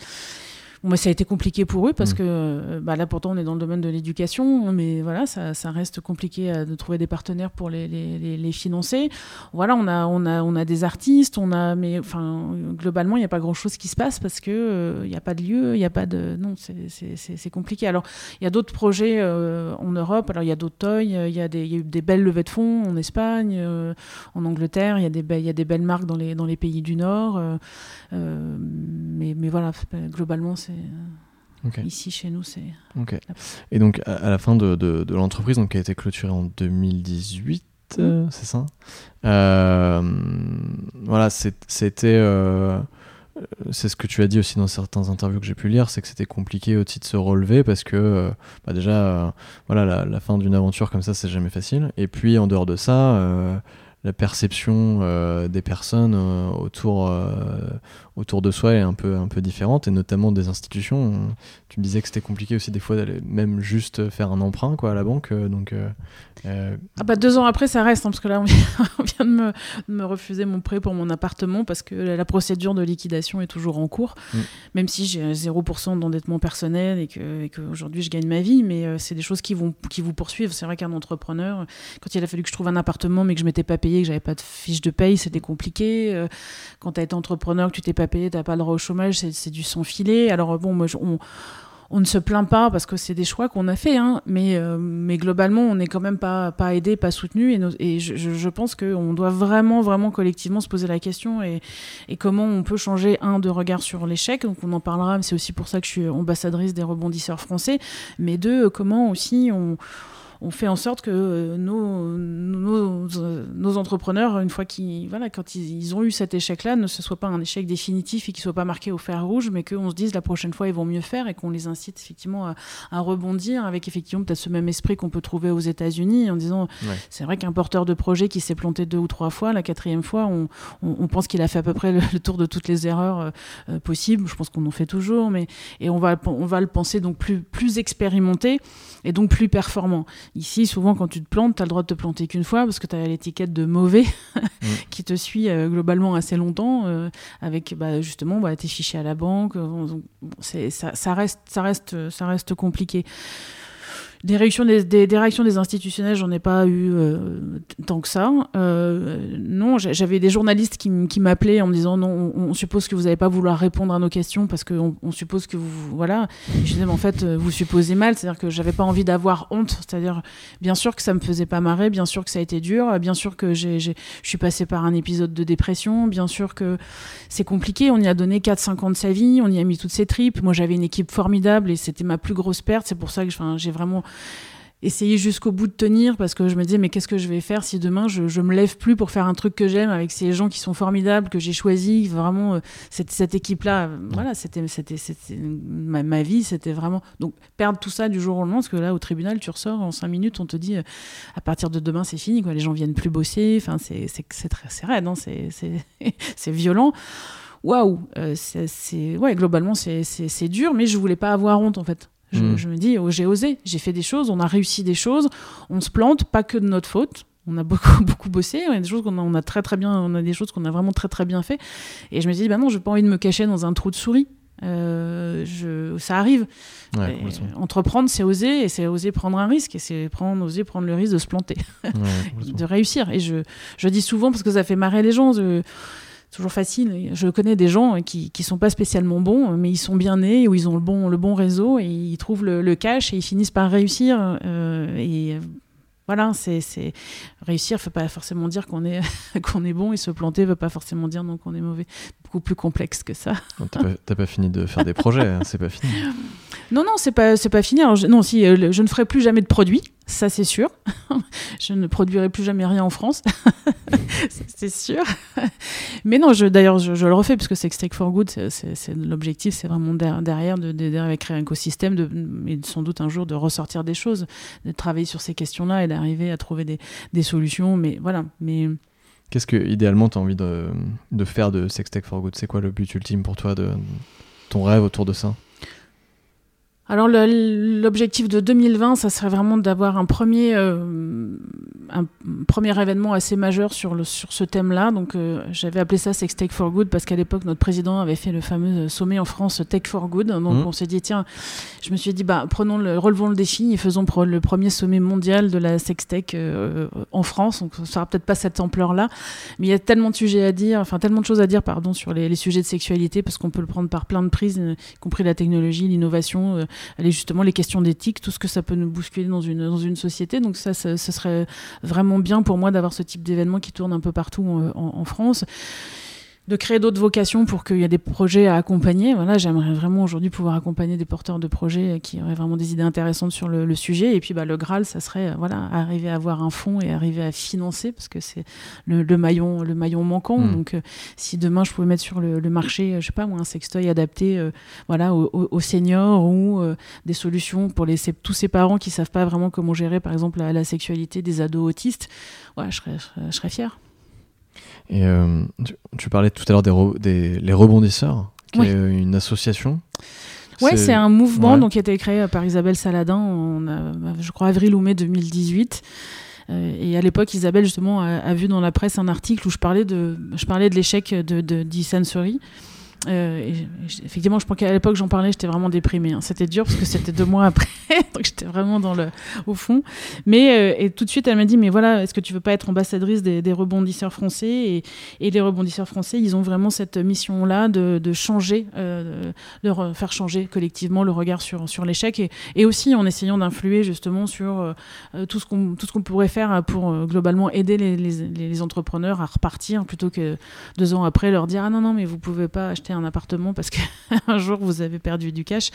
Ça a été compliqué pour eux parce mm. que euh, bah, là, pourtant, on est dans le domaine de l'éducation, mais voilà, ça, ça reste compliqué euh, de trouver des partenaires pour les, les, les, financer. Voilà, on a, on, a, on a des artistes, on a, mais enfin, globalement, il n'y a pas grand-chose qui se passe parce que il euh, n'y a pas de lieu, il n'y a pas de. Non, c'est compliqué. Alors, il y a d'autres projets en Europe, alors il y a d'autres toys, il y, y, a eu des belles levées de fonds en Espagne, en Angleterre, il y, a des y a des belles marques dans les, dans les pays du Nord, mais, mais voilà, globalement, c'est euh, ici chez nous, c'est. Et donc à, la fin de, de, l'entreprise, donc qui a été clôturée en 2018, mmh. euh, c'est ça? Euh, Voilà, c'était. c'est ce que tu as dit aussi dans certains interviews que j'ai pu lire, c'est que c'était compliqué aussi de se relever parce que bah déjà, voilà, la, la fin d'une aventure comme ça, c'est jamais facile. Et puis en dehors de ça, la perception euh, des personnes euh, autour, euh, autour de soi est un peu, un peu différente, et notamment des institutions. Tu me disais que c'était compliqué aussi des fois d'aller même juste faire un emprunt quoi, à la banque. donc, ah bah deux ans après, ça reste, hein, parce que là, on vient, de, me, me, refuser mon prêt pour mon appartement, parce que la procédure de liquidation est toujours en cours, mm. même si j'ai 0% d'endettement personnel et qu'aujourd'hui je gagne ma vie, mais c'est des choses qui, vont, qui vous poursuivent. C'est vrai qu'un entrepreneur, quand il a fallu que je trouve un appartement, mais que je m'étais pas payé, que j'avais pas de fiche de paye, c'était compliqué. Euh, quand tu as été entrepreneur, que tu t'es pas payé, tu n'as pas le droit au chômage, c'est du sans filet. Alors bon, moi, on, ne se plaint pas parce que c'est des choix qu'on a fait, hein, mais, euh, mais globalement, on n'est quand même pas, pas aidé, pas soutenu. Et, je, pense qu'on doit vraiment, vraiment collectivement se poser la question et, et, comment on peut changer, un, de regard sur l'échec. Donc on en parlera, mais c'est aussi pour ça que je suis ambassadrice des rebondisseurs français. Mais deux, comment aussi on on fait en sorte que euh, nos, nos, entrepreneurs, une fois qu'ils, voilà, quand ils, ont eu cet échec-là, ne ce soit pas un échec définitif et qu'il soit pas marqué au fer rouge, mais qu'on se dise la prochaine fois ils vont mieux faire et qu'on les incite effectivement à, rebondir avec effectivement peut-être ce même esprit qu'on peut trouver aux États-Unis en disant c'est vrai qu'un porteur de projet qui s'est planté deux ou trois fois, la quatrième fois, on, pense qu'il a fait à peu près le, tour de toutes les erreurs euh, euh, possibles. Je pense qu'on en fait toujours, mais et on va on va le penser donc plus plus expérimenté et donc plus performant. Ici, souvent, quand tu te plantes, tu as le droit de te planter qu'une fois parce que tu as l'étiquette de mauvais mm. qui te suit euh, globalement assez longtemps euh, avec bah, justement bah, tes fichiers à la banque. ça, ça, reste, ça, reste, ça reste compliqué. Des réactions des, des, réactions des institutionnels, j'en ai pas eu euh, tant que ça. Euh, non, j'avais des journalistes qui, m'appelaient en me disant non, on, suppose que vous n'allez pas vouloir répondre à nos questions parce qu'on on suppose que vous. Voilà. je disais, mais en fait, euh, vous supposez mal, c'est-à-dire que j'avais pas envie d'avoir honte. C'est-à-dire, bien sûr que ça me faisait pas marrer, bien sûr que ça a été dur, bien sûr que je suis passé par un épisode de dépression, bien sûr que c'est compliqué. On y a donné 4-5 ans de sa vie, on y a mis toutes ses tripes. Moi, j'avais une équipe formidable et c'était ma plus grosse perte. C'est pour ça que j'ai vraiment essayer jusqu'au bout de tenir parce que je me disais mais qu'est-ce que je vais faire si demain je, je me lève plus pour faire un truc que j'aime avec ces gens qui sont formidables que j'ai choisi vraiment euh, cette, cette équipe là voilà c'était c'était ma, ma, vie c'était vraiment donc perdre tout ça du jour au lendemain parce que là au tribunal tu ressors en cinq minutes on te dit euh, à partir de demain c'est fini quoi les gens viennent plus bosser enfin c'est c'est très c'est raide hein, c'est c'est violent. Waouh euh, c'est ouais globalement c'est dur mais je voulais pas avoir honte en fait Mm. Je, me dis, oh, j'ai osé, j'ai fait des choses, on a réussi des choses, on se plante, pas que de notre faute. On a beaucoup, beaucoup bossé, on a des choses qu'on a, on a très très bien, on a des choses qu'on a vraiment très très bien fait. Et je me dis, bah non, j'ai pas envie de me cacher dans un trou de souris. Euh, je, ça arrive. entreprendre, c'est oser, et c'est oser prendre un risque, et c'est prendre, oser prendre le risque de se planter, de réussir. Et je, je dis souvent, parce que ça fait marrer les gens, toujours facile. Je connais des gens qui ne sont pas spécialement bons, mais ils sont bien nés, ou ils ont le bon, le bon réseau, et ils trouvent le, cash, et ils finissent par réussir. Euh, et voilà, c'est réussir ne veut pas forcément dire qu'on est qu'on est bon et se planter ne veut pas forcément dire non qu'on est mauvais. Beaucoup plus complexe que ça. T'as pas, pas, fini de faire des projets, hein, c'est pas fini. Non non, c'est pas pas fini. Alors, non, si euh, je ne ferai plus jamais de produits, ça c'est sûr. je ne produirai plus jamais rien en France, c'est sûr. Mais non, je d'ailleurs je, le refais parce que c'est Steak for Good, c'est l'objectif, c'est vraiment derrière de, de, créer un écosystème, de, et sans doute un jour de ressortir des choses, de travailler sur ces questions-là et d'arriver à trouver des, des solutions. Mais voilà, mais Qu'est-ce que idéalement tu as envie de, faire de Sextech for Good? C'est quoi le but ultime pour toi de ton rêve autour de ça? Alors l'objectif de 2020, ça serait vraiment d'avoir un premier, euh, un premier événement assez majeur sur, le, sur ce thème-là. Donc euh, j'avais appelé ça Sex Tech for Good parce qu'à l'époque notre président avait fait le fameux sommet en France Tech for Good. Donc mmh. on s'est dit tiens, je me suis dit bah prenons le, relevons le défi et faisons le premier sommet mondial de la sex tech euh, en France. Donc ça sera peut-être pas cette ampleur-là, mais il y a tellement de sujets à dire, enfin tellement de choses à dire pardon sur les, les sujets de sexualité parce qu'on peut le prendre par plein de prises, y compris la technologie, l'innovation aller justement les questions d'éthique, tout ce que ça peut nous bousculer dans une, société. Donc ça, ce serait vraiment bien pour moi d'avoir ce type d'événement qui tourne un peu partout en France de créer d'autres vocations pour qu'il y ait des projets à accompagner. Voilà, j'aimerais vraiment aujourd'hui pouvoir accompagner des porteurs de projets qui auraient vraiment des idées intéressantes sur le, sujet. Et puis, bah, le Graal, ça serait euh, voilà, arriver à avoir un fonds et arriver à financer parce que c'est le, maillon, le maillon manquant. Hmm. Donc, euh, si demain je pouvais mettre sur le, marché, euh, je sais pas, moi, un sextoy adapté, voilà, aux, seniors ou des solutions pour les, tous ces parents qui savent pas vraiment comment gérer, par exemple, la, la sexualité des ados autistes, ouais, je serais, je serais fière. Et euh, tu, parlais tout à l'heure des, des, les rebondisseurs, qui est une association. Oui, c'est un mouvement donc, qui a été créé par Isabelle Saladin en, je crois, avril ou mai 2018. Euh, et à l'époque, Isabelle, justement, a, vu dans la presse un article où je parlais de, je parlais de l'échec de, de, Euh, effectivement, je pense qu'à l'époque, j'en parlais, j'étais vraiment déprimée. Hein. C'était dur parce que c'était deux mois après, donc j'étais vraiment dans le, au fond. Mais euh, et tout de suite, elle m'a dit, mais voilà, est-ce que tu veux pas être ambassadrice des, rebondisseurs français? Et, et, les rebondisseurs français, ils ont vraiment cette mission-là de, de, changer, euh, de faire changer collectivement le regard sur, sur l'échec et, et, aussi en essayant d'influer justement sur tout ce qu'on tout pourrait faire pour globalement aider les, les, entrepreneurs à repartir plutôt que deux ans après leur dire, ah non non, mais vous pouvez pas acheter un appartement parce qu'un jour vous avez perdu du cash.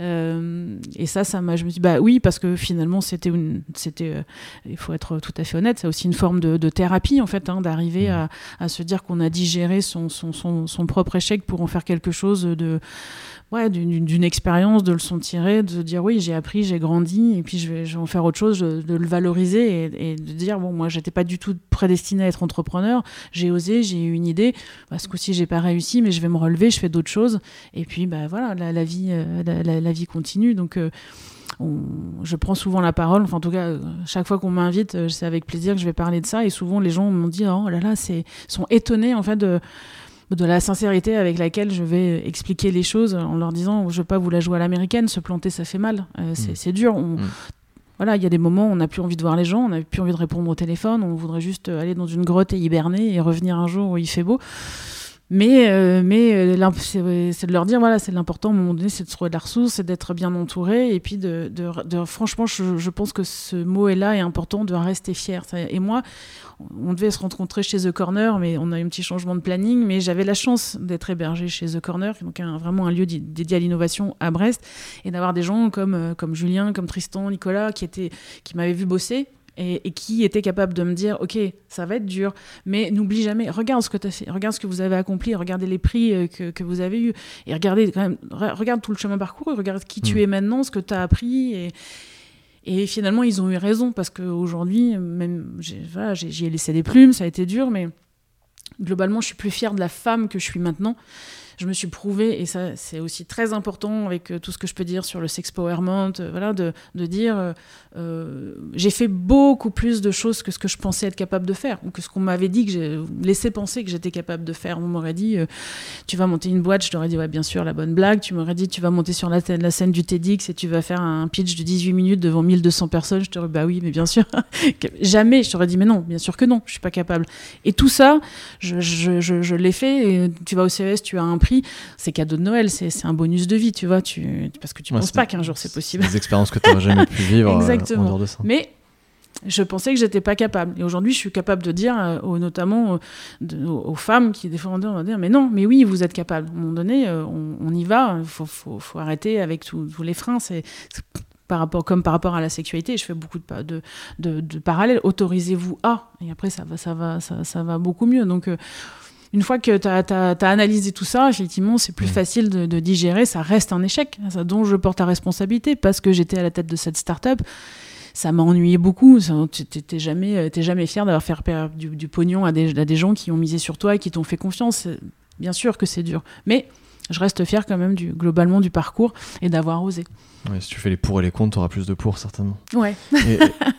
Euh, et ça, ça m'a, je me dis bah oui, parce que finalement c'était une, c'était, euh, il faut être tout à fait honnête, c'est aussi une forme de, thérapie en fait, hein, d'arriver mmh. à, se dire qu'on a digéré son, son, son, son propre échec pour en faire quelque chose de ouais, d'une expérience, de le sentir, de dire oui, j'ai appris, j'ai grandi, et puis je vais, en faire autre chose, de, le valoriser et, de dire bon, moi, j'étais pas du tout prédestiné à être entrepreneur, j'ai osé, j'ai eu une idée, parce que si j'ai pas réussi, mais je vais me relever, je fais d'autres choses, et puis bah voilà, la, vie, euh, la, vie continue, donc. Euh, je prends souvent la parole, enfin en tout cas, euh, chaque fois qu'on m'invite, c'est avec plaisir que je vais parler de ça. Et souvent, les gens m'ont dit, oh là là, c'est, sont étonnés en fait de, de la sincérité avec laquelle je vais expliquer les choses en leur disant je veux pas vous la jouer à l'américaine, se planter ça fait mal, euh, mm. c'est dur. Mm. Voilà, il y a des moments où on n'a plus envie de voir les gens, on n'a plus envie de répondre au téléphone, on voudrait juste aller dans une grotte et hiberner et revenir un jour où il fait beau. Mais, euh, mais euh, c'est de leur dire, voilà, c'est l'important à un moment donné, c'est de trouver de la ressource, c'est d'être bien entouré. Et puis, de, de, franchement, je, je, pense que ce mot est là est important de rester fier. Et moi, on devait se rencontrer chez The Corner, mais on a eu un petit changement de planning. Mais j'avais la chance d'être hébergé chez The Corner, donc un, vraiment un lieu dédié à l'innovation à Brest, et d'avoir des gens comme, euh, comme Julien, comme Tristan, Nicolas, qui, étaient, qui m'avaient vu bosser et, qui était capable de me dire ok ça va être dur mais n'oublie jamais regarde ce que tu as fait regarde ce que vous avez accompli regardez les prix euh, que, que vous avez eu et regardez quand même regarde tout le chemin parcouru regarde qui tu mm. es maintenant ce que tu as appris et, et finalement, ils ont eu raison parce qu'aujourd'hui, même, j'ai voilà, laissé des plumes, ça a été dur, mais globalement, je suis plus fière de la femme que je suis maintenant je me suis prouvé, et ça c'est aussi très important avec euh, tout ce que je peux dire sur le sex powerment, euh, voilà, de, de dire euh, j'ai fait beaucoup plus de choses que ce que je pensais être capable de faire, ou que ce qu'on m'avait dit, que j'ai laissé penser que j'étais capable de faire. On m'aurait dit tu vas monter une boîte, je t'aurais dit ouais bien sûr la bonne blague, tu m'aurais dit tu vas monter sur la, scène du TEDx et tu vas faire un pitch de 18 minutes devant 1200 personnes, je t'aurais dit bah oui mais bien sûr, jamais, je t'aurais dit mais non, bien sûr que non, je suis pas capable. Et tout ça, je, je, je, l'ai fait, et tu vas au CES, tu as un c'est cadeau de Noël, c'est un bonus de vie, tu vois, tu, parce que tu ne penses pas qu'un jour c'est possible. Des expériences que tu n'aurais jamais pu vivre euh, Exactement. en dehors de ça. Mais je pensais que j'étais pas capable. Et aujourd'hui, je suis capable de dire, euh, notamment euh, aux, femmes qui fois on va dire, mais non, mais oui, vous êtes capable. À un moment donné, on, y va. Il faut, faut, arrêter avec tous les freins. C'est par rapport, comme par rapport à la sexualité, je fais beaucoup de, de, de, de parallèles. Autorisez-vous à, et après ça va, ça va, ça, ça va beaucoup mieux. Donc une fois que tu as, analysé tout ça, effectivement, c'est plus mm. facile de, digérer. Ça reste un échec, ça, dont je porte la responsabilité parce que j'étais à la tête de cette start-up. Ça m'a ennuyé beaucoup. Tu n'es jamais, jamais fier d'avoir fait perdre du, pognon à des, à des, gens qui ont misé sur toi et qui t'ont fait confiance. Bien sûr que c'est dur. Mais je reste fier quand même du, globalement du parcours et d'avoir osé. Ouais, si tu fais les pour et les contre, tu auras plus de pour certainement. Ouais.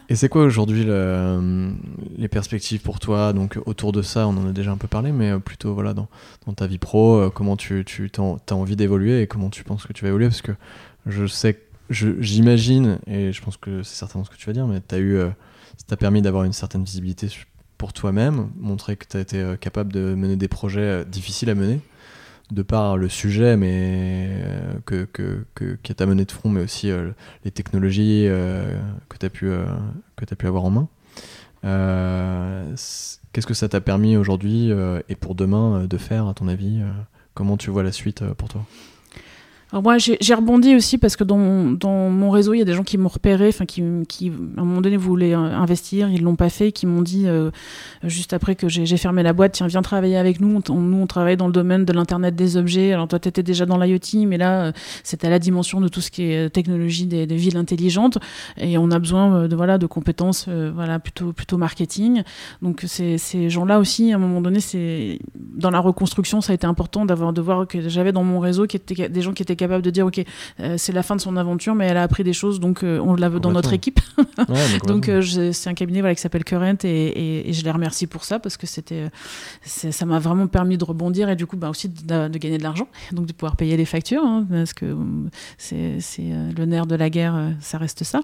et, c'est quoi aujourd'hui les perspectives pour toi? Donc autour de ça, on en a déjà un peu parlé, mais euh, plutôt voilà dans, dans ta vie pro, euh, comment tu, tu as envie d'évoluer et comment tu penses que tu vas évoluer? Parce que je sais, j'imagine, et je pense que c'est certainement ce que tu vas dire, mais tu as eu, euh, ça t'a permis d'avoir une certaine visibilité pour toi-même, montrer que tu as été capable de mener des projets difficiles à mener de par le sujet mais euh, que, que, que, qui t'a mené de front, mais aussi euh, les technologies euh, que tu as pu avoir en main. Qu'est-ce que ça t'a permis aujourd'hui et pour demain de faire, à ton avis Comment tu vois la suite pour toi? Alors moi, j'ai rebondi aussi parce que dans mon, réseau, il y a des gens qui m'ont repéré, enfin qui, à un moment donné voulaient euh, investir, ils l'ont pas fait, qui m'ont dit euh, juste après que j'ai fermé la boîte, tiens, viens travailler avec nous. Nous, on travaille dans le domaine de l'internet des objets. Alors toi, tu étais déjà dans l'IoT, mais là, euh, c'est à la dimension de tout ce qui est technologie des, villes intelligentes, et on a besoin de voilà de compétences, voilà plutôt plutôt marketing. Donc ces, gens-là aussi, à un moment donné, dans la reconstruction, ça a été important d'avoir de voir que j'avais dans mon réseau qui était des gens qui étaient capable de dire, ok, c'est la fin de son aventure, mais elle a appris des choses, donc on la veut dans notre équipe. donc c'est un cabinet voilà, qui s'appelle Current et, et, je les remercie pour ça parce que c'était, ça m'a vraiment permis de rebondir et du coup bah, aussi de, de gagner de l'argent, donc de pouvoir payer les factures, hein, parce que c'est le nerf de la guerre, ça reste ça.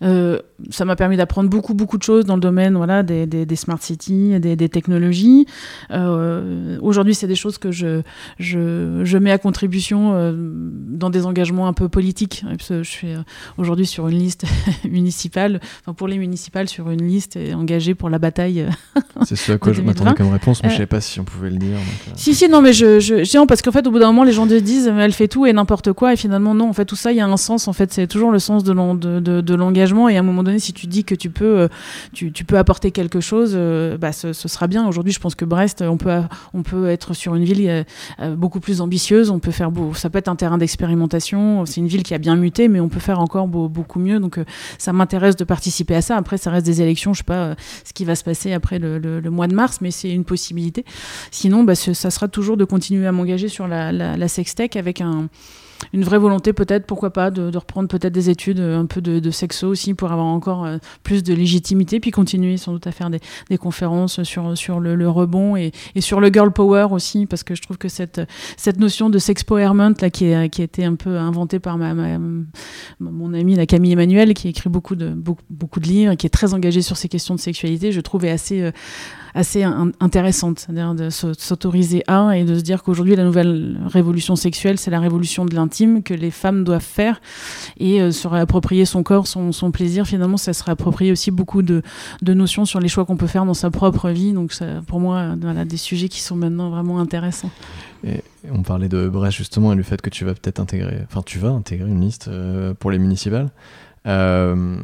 ça m'a permis d'apprendre beaucoup, beaucoup de choses dans le domaine voilà, des, des, smart cities, des, des technologies. Euh, aujourd'hui, c'est des choses que je, je, je, mets à contribution euh, dans des engagements un peu politiques. je suis euh, aujourd'hui sur une liste municipale, enfin pour les municipales, sur une liste engagée pour la bataille. c'est ce à quoi je m'attendais comme réponse, mais je ne savais pas si on pouvait le dire. si, si, non, mais je, je, parce qu'en fait, au bout d'un moment, les gens te disent, elle fait tout et n'importe quoi, et finalement, non, en fait, tout ça, il y a un sens, en fait, c'est toujours le sens de l'engagement, et à un moment donné, si tu dis que tu peux, tu, tu peux apporter quelque chose, bah, ce, ce sera bien. Aujourd'hui, je pense que Brest, on peut, on peut être sur une ville euh, euh, beaucoup plus ambitieuse. On peut faire beau, ça peut être un terrain d'expérimentation. C'est une ville qui a bien muté, mais on peut faire encore beaucoup mieux. Donc, euh, ça m'intéresse de participer à ça. Après, ça reste des élections. Je sais pas ce qui va se passer après le, mois de mars, mais c'est une possibilité. Sinon, bah, ça sera toujours de continuer à m'engager sur la, la sextech avec un une vraie volonté peut-être, pourquoi pas, de, reprendre peut-être des études, euh, un peu de, sexo aussi pour avoir encore euh, plus de légitimité, puis continuer sans doute à faire des, conférences sur, sur le, rebond et, sur le girl power aussi, parce que je trouve que cette, cette notion de sexpowerment là, qui, est, qui a été un peu inventée par ma, mon amie la Camille Emmanuel, qui écrit beaucoup de, beaucoup, beaucoup de livres et qui est très engagée sur ces questions de sexualité, je trouve est assez... Euh, assez intéressante, c'est-à-dire de s'autoriser à et de se dire qu'aujourd'hui la nouvelle révolution sexuelle, c'est la révolution de l'intime que les femmes doivent faire et euh, se réapproprier son corps, son, plaisir. Finalement, ça se réapproprie aussi beaucoup de, notions sur les choix qu'on peut faire dans sa propre vie. Donc, pour moi, voilà, des sujets qui sont maintenant vraiment intéressants. On parlait de Brest justement et le fait que tu vas peut-être intégrer, enfin tu vas intégrer une liste euh, pour les municipales. Euh,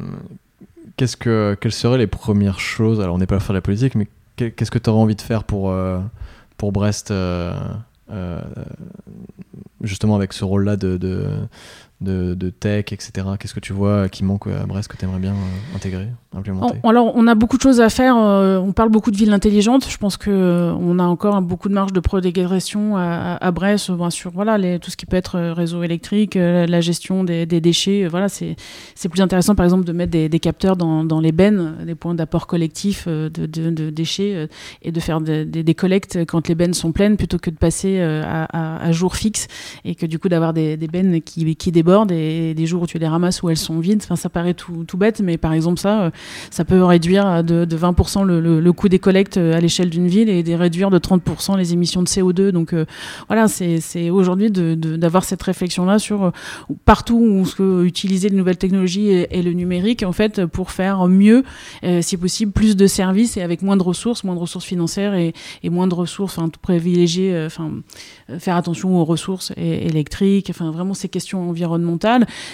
quelles seraient les premières choses? Alors on n'est pas là pour faire de la politique, mais qu'est-ce que tu aurais envie de faire pour, euh, pour Brest, euh, euh, justement avec ce rôle-là de, de, de, tech, etc. Qu'est-ce que tu vois qui manque à Brest que tu aimerais bien euh, intégrer, implémenter? Alors, on a beaucoup de choses à faire. Euh, on parle beaucoup de villes intelligentes. Je pense qu'on euh, a encore beaucoup de marge de progression à, Brest sur voilà, tout ce qui peut être réseau électrique, la gestion des, déchets. Voilà, c'est plus intéressant, par exemple, de mettre des, capteurs dans, dans, les bennes, des points d'apport collectif de, déchets et de faire des, des, collectes quand les bennes sont pleines plutôt que de passer à, à, à jour fixe et que du coup d'avoir des, bennes qui, qui débordent et des jours où tu les ramasses où elles sont vides. Enfin, ça paraît tout, bête, mais par exemple, ça, euh, ça peut réduire de, de 20% le, le, coût des collectes euh, à l'échelle d'une ville et de réduire de 30% les émissions de CO2. Donc euh, voilà, c'est aujourd'hui d'avoir cette réflexion-là sur partout où on peut utiliser les nouvelles technologies et, le numérique, en fait, pour faire mieux, si possible, plus de services et avec moins de ressources, moins de ressources financières et, et moins de ressources, enfin, privilégier, enfin, faire attention aux ressources électriques, enfin, vraiment ces questions environnementales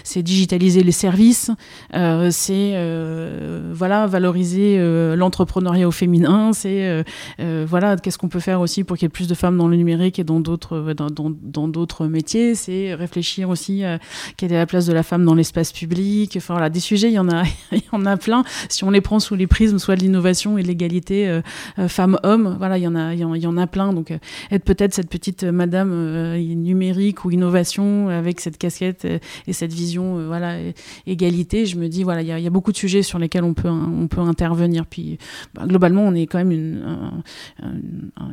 c'est digitaliser les services, euh, c'est euh, voilà valoriser euh, l'entrepreneuriat au féminin, c'est voilà qu'est-ce qu'on peut faire aussi pour qu'il y ait plus de femmes dans le numérique et dans d'autres dans d'autres métiers, c'est réfléchir aussi à quelle est la place de la femme dans l'espace public. Enfin voilà, des sujets il y en a il y en a plein. Si on les prend sous les prismes soit de l'innovation et de l'égalité femmes-hommes, voilà il y en a il y en, a plein. Donc être peut-être cette petite madame numérique ou innovation avec cette casquette et cette vision euh, voilà égalité je me dis voilà il y, a beaucoup de sujets sur lesquels on peut on peut intervenir. Puis bah, globalement on est quand même une,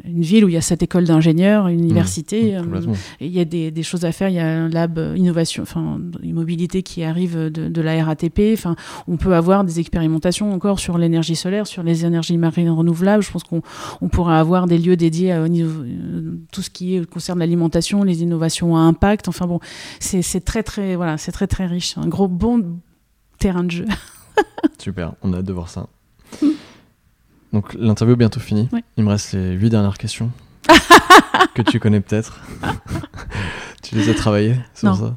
une ville où il y a cette école d'ingénieurs une université mmh, euh, il y a des, des, choses à faire. Il y a un lab innovation enfin immobilité qui arrive de, de, la RATP enfin on peut avoir des expérimentations encore sur l'énergie solaire sur les énergies marines renouvelables. Je pense qu'on on pourra avoir des lieux dédiés à, tout ce qui concerne l'alimentation les innovations à impact. Enfin bon c'est très très voilà, c'est très très riche, un gros bon terrain de jeu. Super, on a hâte de voir ça. Donc l'interview est bientôt finie. Il me reste les huit dernières questions que tu connais peut-être. tu les as travaillées sur ça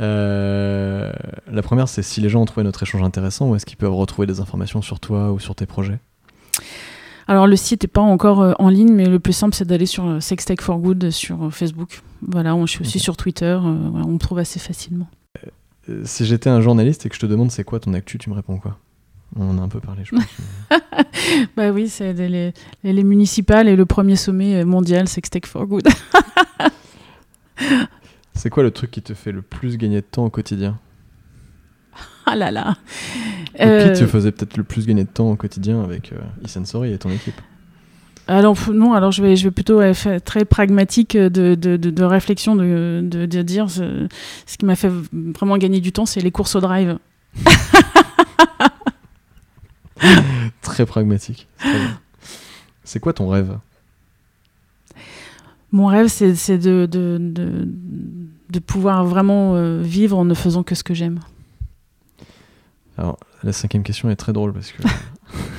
euh, La première, c'est si les gens ont trouvé notre échange intéressant, ou est-ce qu'ils peuvent retrouver des informations sur toi ou sur tes projets? Alors le site n'est pas encore euh, en ligne, mais le plus simple c'est d'aller sur euh, Sextech for Good sur euh, Facebook. Voilà, on, je suis aussi sur Twitter, on me trouve assez facilement. si j'étais un journaliste et que je te demande c'est quoi ton actu, tu me réponds quoi? On en a un peu parlé, je pense. bah oui, c'est les, les, municipales et le premier sommet mondial Sextech for Good. C'est quoi le truc qui te fait le plus gagner de temps au quotidien? Ah là là. Euh, qui te faisait peut-être le plus gagner de temps au quotidien avec euh, e-Sensory et ton équipe Alors non, alors je vais, je vais plutôt faire très pragmatique de, de, de, de réflexion, de, de, dire ce, ce qui m'a fait vraiment gagner du temps, c'est les courses au drive. Très pragmatique. c'est quoi ton rêve? Mon rêve, c'est c'est de, de, de, de pouvoir vraiment euh, vivre en ne faisant que ce que j'aime. Alors, la cinquième question est très drôle parce que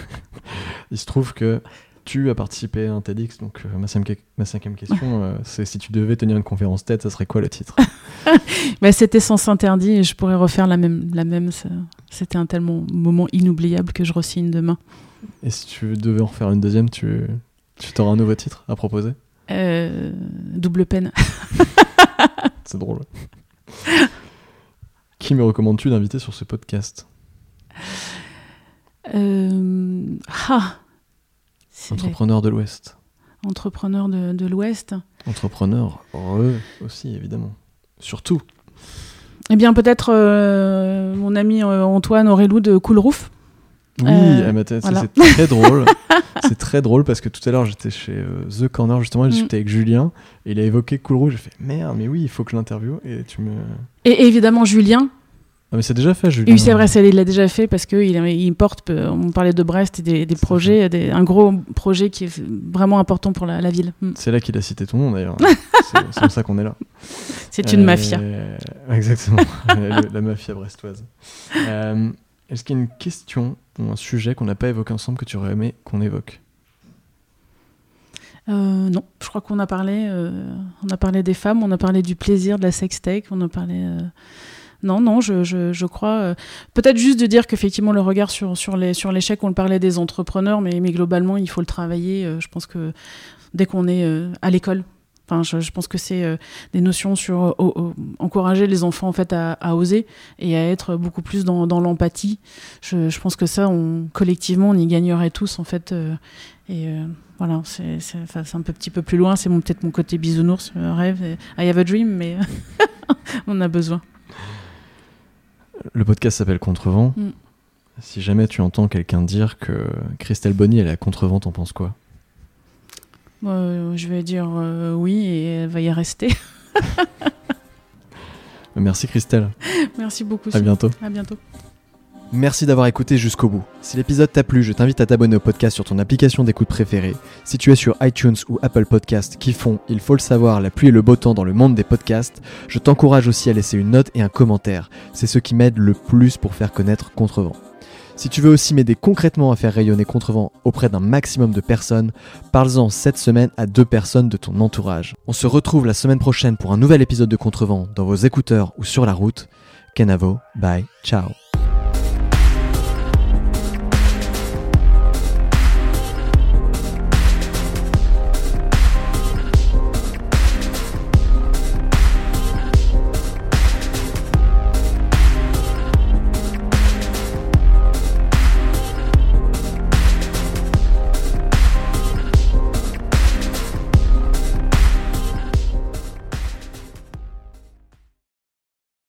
il se trouve que tu as participé à un TEDx, donc euh, ma, cinquième, ma cinquième question, euh, c'est si tu devais tenir une conférence TED, ça serait quoi le titre? Bah, C'était sens interdit et je pourrais refaire la même. La même C'était un tellement moment inoubliable que je resigne demain. Et si tu devais en refaire une deuxième, tu, tu auras un nouveau titre à proposer? Euh, double peine. C'est drôle. Qui me recommandes-tu d'inviter sur ce podcast? Euh, ah Entrepreneur de l'Ouest. entrepreneur de, de l'Ouest. Entrepreneur heureux aussi, évidemment. Surtout. Eh bien, peut-être euh, mon ami euh, Antoine Aurélou de Cool Roof. Oui, ah, voilà. c'est très drôle. c'est très drôle parce que tout à l'heure j'étais chez The Corner justement, Mm. discuté avec Julien et il a évoqué Cool Rouge. J'ai fait merde, mais oui, il faut que je l'interviewe et tu me. Et évidemment Julien. Ah, mais c'est déjà fait, Julien. Oui, c'est vrai, il l'a déjà fait parce qu'il il porte, euh, on parlait de Brest et des, projets, des- un gros projet qui est vraiment important pour la, la ville. Mm. C'est là qu'il a cité ton nom d'ailleurs. c'est pour ça qu'on est là. C'est une Euh, mafia. Exactement, la mafia brestoise. Euh, Est-ce qu'il y a une question ou un sujet qu'on n'a pas évoqué ensemble que tu aurais aimé qu'on évoque? Euh, non, je crois qu'on a parlé, on a parlé des femmes, on a parlé du plaisir de la sextech, on a parlé. Non, non, je, je, je crois. euh, Peut-être juste de dire qu'effectivement le regard sur, sur les sur l'échec, on le parlait des entrepreneurs, mais, mais globalement il faut le travailler. euh, je pense que dès qu'on est euh, à l'école. Enfin, je, pense que c'est des notions sur encourager les enfants en fait à, oser et à être beaucoup plus dans, dans l'empathie. Je, je pense que ça, collectivement, on y gagnerait tous en fait. et voilà, c'est un petit peu plus loin. C'est peut-être mon côté bisounours, rêve. I have a dream, mais on a besoin. Le podcast s'appelle Contrevent. Mm. Si jamais tu entends quelqu'un dire que Christelle Bonny elle est à Contrevent, t'en penses quoi Euh, je vais dire euh, oui et elle va y rester. Merci Christelle, Merci beaucoup. à bientôt. À bientôt. Merci d'avoir écouté jusqu'au bout. Si l'épisode t'a plu, je t'invite à t'abonner au podcast sur ton application d'écoute préférée. Si tu es sur iTunes ou Apple Podcast qui font, il faut le savoir, la pluie et le beau temps dans le monde des podcasts, je t'encourage aussi à laisser une note et un commentaire. C'est ce qui m'aide le plus pour faire connaître Contrevent. Si tu veux aussi m'aider concrètement à faire rayonner Contrevent auprès d'un maximum de personnes, parle-en cette semaine à deux personnes de ton entourage. On se retrouve la semaine prochaine pour un nouvel épisode de Contrevent dans vos écouteurs ou sur la route. Kenavo, bye, ciao.